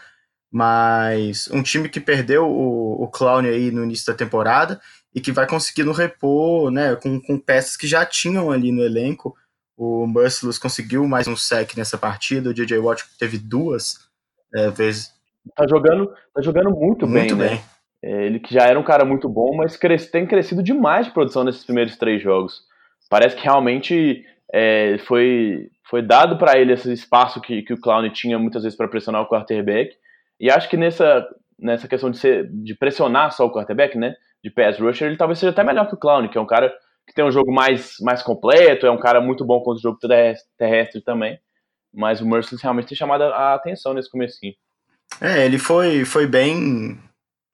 mas um time que perdeu o, o Clown aí no início da temporada e que vai conseguindo repor, né, com, com peças que já tinham ali no elenco. O Merciless conseguiu mais um sec nessa partida, o DJ Watt teve duas é, vezes. Tá jogando, tá jogando muito, muito bem, né? bem. Né? É, ele que já era um cara muito bom, mas cres, tem crescido demais de produção nesses primeiros três jogos. Parece que realmente é, foi, foi dado para ele esse espaço que, que o Clown tinha muitas vezes para pressionar o quarterback e acho que nessa, nessa questão de, ser, de pressionar só o quarterback, né? De pass rusher, ele talvez seja até melhor que o Clown, que é um cara que tem um jogo mais, mais completo, é um cara muito bom contra o jogo terrestre também. Mas o Merciless realmente tem chamado a atenção nesse comecinho. É, ele foi, foi bem.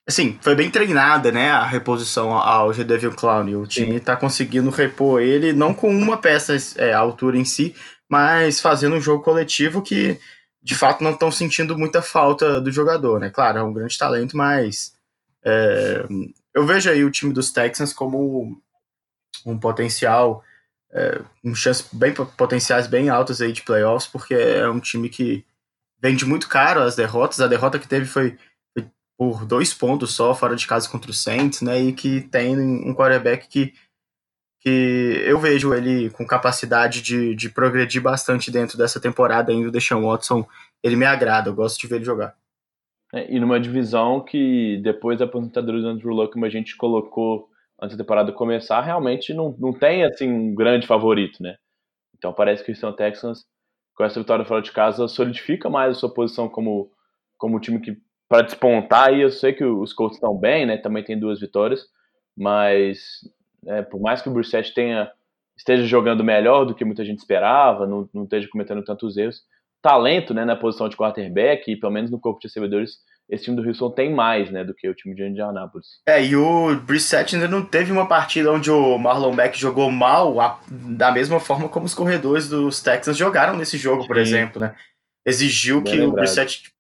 Assim, foi bem treinada, né? A reposição ao G-Devil Clown. O time está conseguindo repor ele, não com uma peça é, a altura em si, mas fazendo um jogo coletivo que de fato não estão sentindo muita falta do jogador, né? Claro, é um grande talento, mas é, eu vejo aí o time dos Texans como um potencial, é, um chance bem potenciais bem altos aí de playoffs, porque é um time que vende muito caro as derrotas. A derrota que teve foi, foi por dois pontos só, fora de casa contra o Saints, né? E que tem um quarterback que, que eu vejo ele com capacidade de, de progredir bastante dentro dessa temporada ainda. O Deshaun Watson, ele me agrada, eu gosto de ver ele jogar. É, e numa divisão que depois da aposentadoria do Andrew Luck, como a gente colocou antes da temporada começar, realmente não, não tem assim um grande favorito, né? Então parece que o Houston Texans, com essa vitória fora de casa, solidifica mais a sua posição como, como time que para despontar. E eu sei que os Colts estão bem, né? Também tem duas vitórias, mas é, por mais que o Brissett tenha esteja jogando melhor do que muita gente esperava, não, não esteja cometendo tantos erros, talento né, na posição de quarterback e pelo menos no corpo de recebedores, esse time do Houston tem mais né, do que o time de Indianapolis. É, e o Brissett ainda não teve uma partida onde o Marlon Mack jogou mal a, da mesma forma como os corredores dos Texans jogaram nesse jogo, Sim. por exemplo, né? Exigiu Bem que lembrado. o Brissett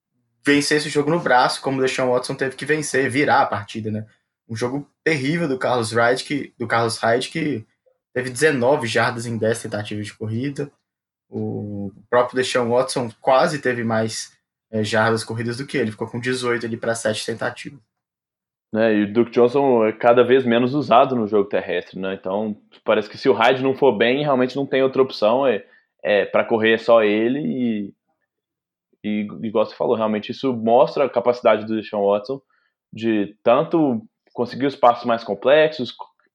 vencesse o jogo no braço, como o Deshaun Watson teve que vencer, virar a partida, né? Um jogo terrível do Carlos Hyde, que, do Carlos Hyde, que teve 19 jardas em 10 tentativas de corrida. O próprio Deshaun Watson quase teve mais é, jardas corridas do que ele, ficou com 18 ali para 7 tentativas. É, e o Duke Johnson é cada vez menos usado no jogo terrestre, né? Então parece que se o Hyde não for bem, realmente não tem outra opção. É, é para correr é só ele e, e, igual você falou, realmente isso mostra a capacidade do Deshaun Watson de tanto conseguir os passos mais complexos,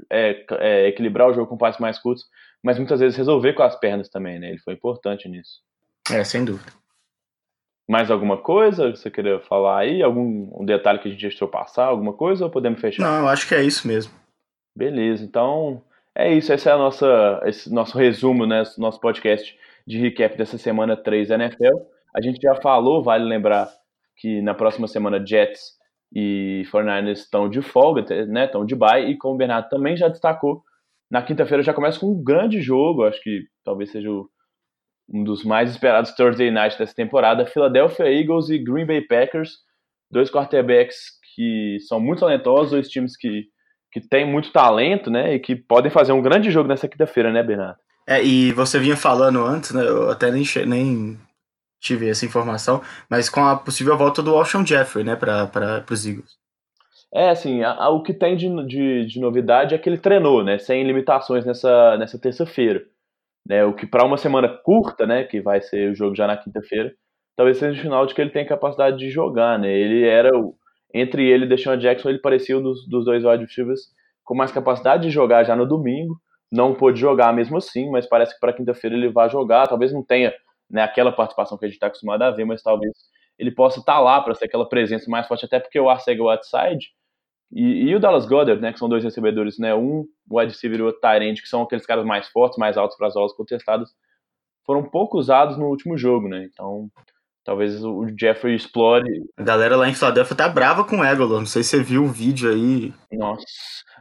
é, é, equilibrar o jogo com passos mais curtos, mas muitas vezes resolver com as pernas também, né? Ele foi importante nisso. É, sem dúvida. Mais alguma coisa que você queria falar aí? Algum um detalhe que a gente deixou passar? Alguma coisa ou podemos fechar? Não, eu acho que é isso mesmo. Beleza, então é isso. Esse é a nossa, esse nosso resumo, né? Nosso podcast de recap dessa semana 3 da NFL. A gente já falou, vale lembrar que na próxima semana Jets e 49ers estão de folga, né? Estão de bye, e como o Bernardo também já destacou, na quinta-feira já começa com um grande jogo, acho que talvez seja um dos mais esperados Thursday Night dessa temporada, Philadelphia Eagles e Green Bay Packers, dois quarterbacks que são muito talentosos, dois times que, que têm muito talento, né, e que podem fazer um grande jogo nessa quinta-feira, né, Bernardo? É, e você vinha falando antes, né, eu até nem, nem tive essa informação, mas com a possível volta do Alshon Jeffrey, né, para os Eagles. É, assim, a, a, o que tem de, de, de, novidade é que ele treinou, né, sem limitações nessa, nessa terça-feira. Né, o que para uma semana curta, né, que vai ser o jogo já na quinta-feira, talvez seja o final de que ele tem capacidade de jogar, né, ele era, o, entre ele e Deshaun Jackson, ele parecia um dos, dos dois wide com mais capacidade de jogar já no domingo, não pôde jogar mesmo assim, mas parece que para quinta-feira ele vai jogar, talvez não tenha né, aquela participação que a gente está acostumado a ver, mas talvez ele possa estar tá lá para ser aquela presença mais forte, até porque o Arcega Whiteside e, e, o Dallas Goddard, né, que são dois recebedores, né, um wide receiver e o Tyrant, que são aqueles caras mais fortes, mais altos para as aulas contestadas, foram pouco usados no último jogo, né, então talvez o Jeffrey explore. A galera lá em Philadelphia tá brava com o Egolon, não sei se você viu o vídeo aí. Nossa,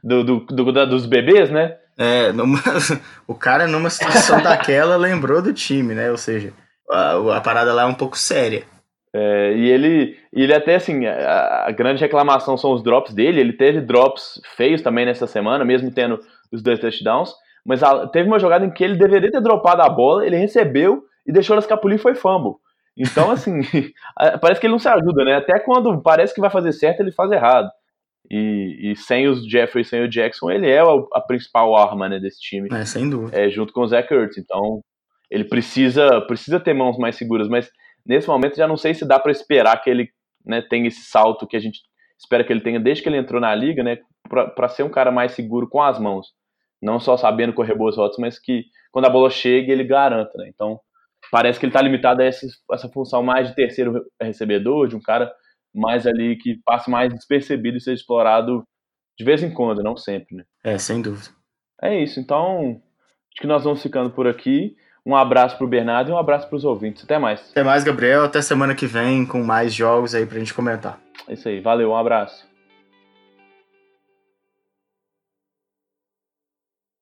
do, do, do da, dos bebês, né? É, numa, o cara numa situação daquela lembrou do time, né, ou seja, a, a parada lá é um pouco séria. É, e ele, ele até assim, a, a, grande reclamação são os drops dele. Ele teve drops feios também nessa semana, mesmo tendo os dois touchdowns. Mas a, teve uma jogada em que ele deveria ter dropado a bola, ele recebeu e deixou ela escapulir e foi fumble. Então, assim, parece que ele não se ajuda, né? Até quando parece que vai fazer certo, ele faz errado. E, e sem os Jeffrey, sem o Jackson, ele é a, a principal arma né, desse time. É, sem dúvida. É, junto com o Zach Ertz. Então, ele precisa, precisa ter mãos mais seguras. Mas Nesse momento já não sei se dá para esperar que ele né, tenha esse salto que a gente espera que ele tenha desde que ele entrou na liga, né, para ser um cara mais seguro com as mãos, não só sabendo correr boas rotas, mas que quando a bola chega ele garanta, né? Então parece que ele está limitado a essa, essa função mais de terceiro recebedor, de um cara mais ali que passe mais despercebido e seja explorado de vez em quando, não sempre, né? É, sem dúvida. É isso. Então acho que nós vamos ficando por aqui. Um abraço para o Bernardo e um abraço para os ouvintes. Até mais. Até mais, Gabriel. Até semana que vem com mais jogos aí para a gente comentar. É isso aí. Valeu, um abraço.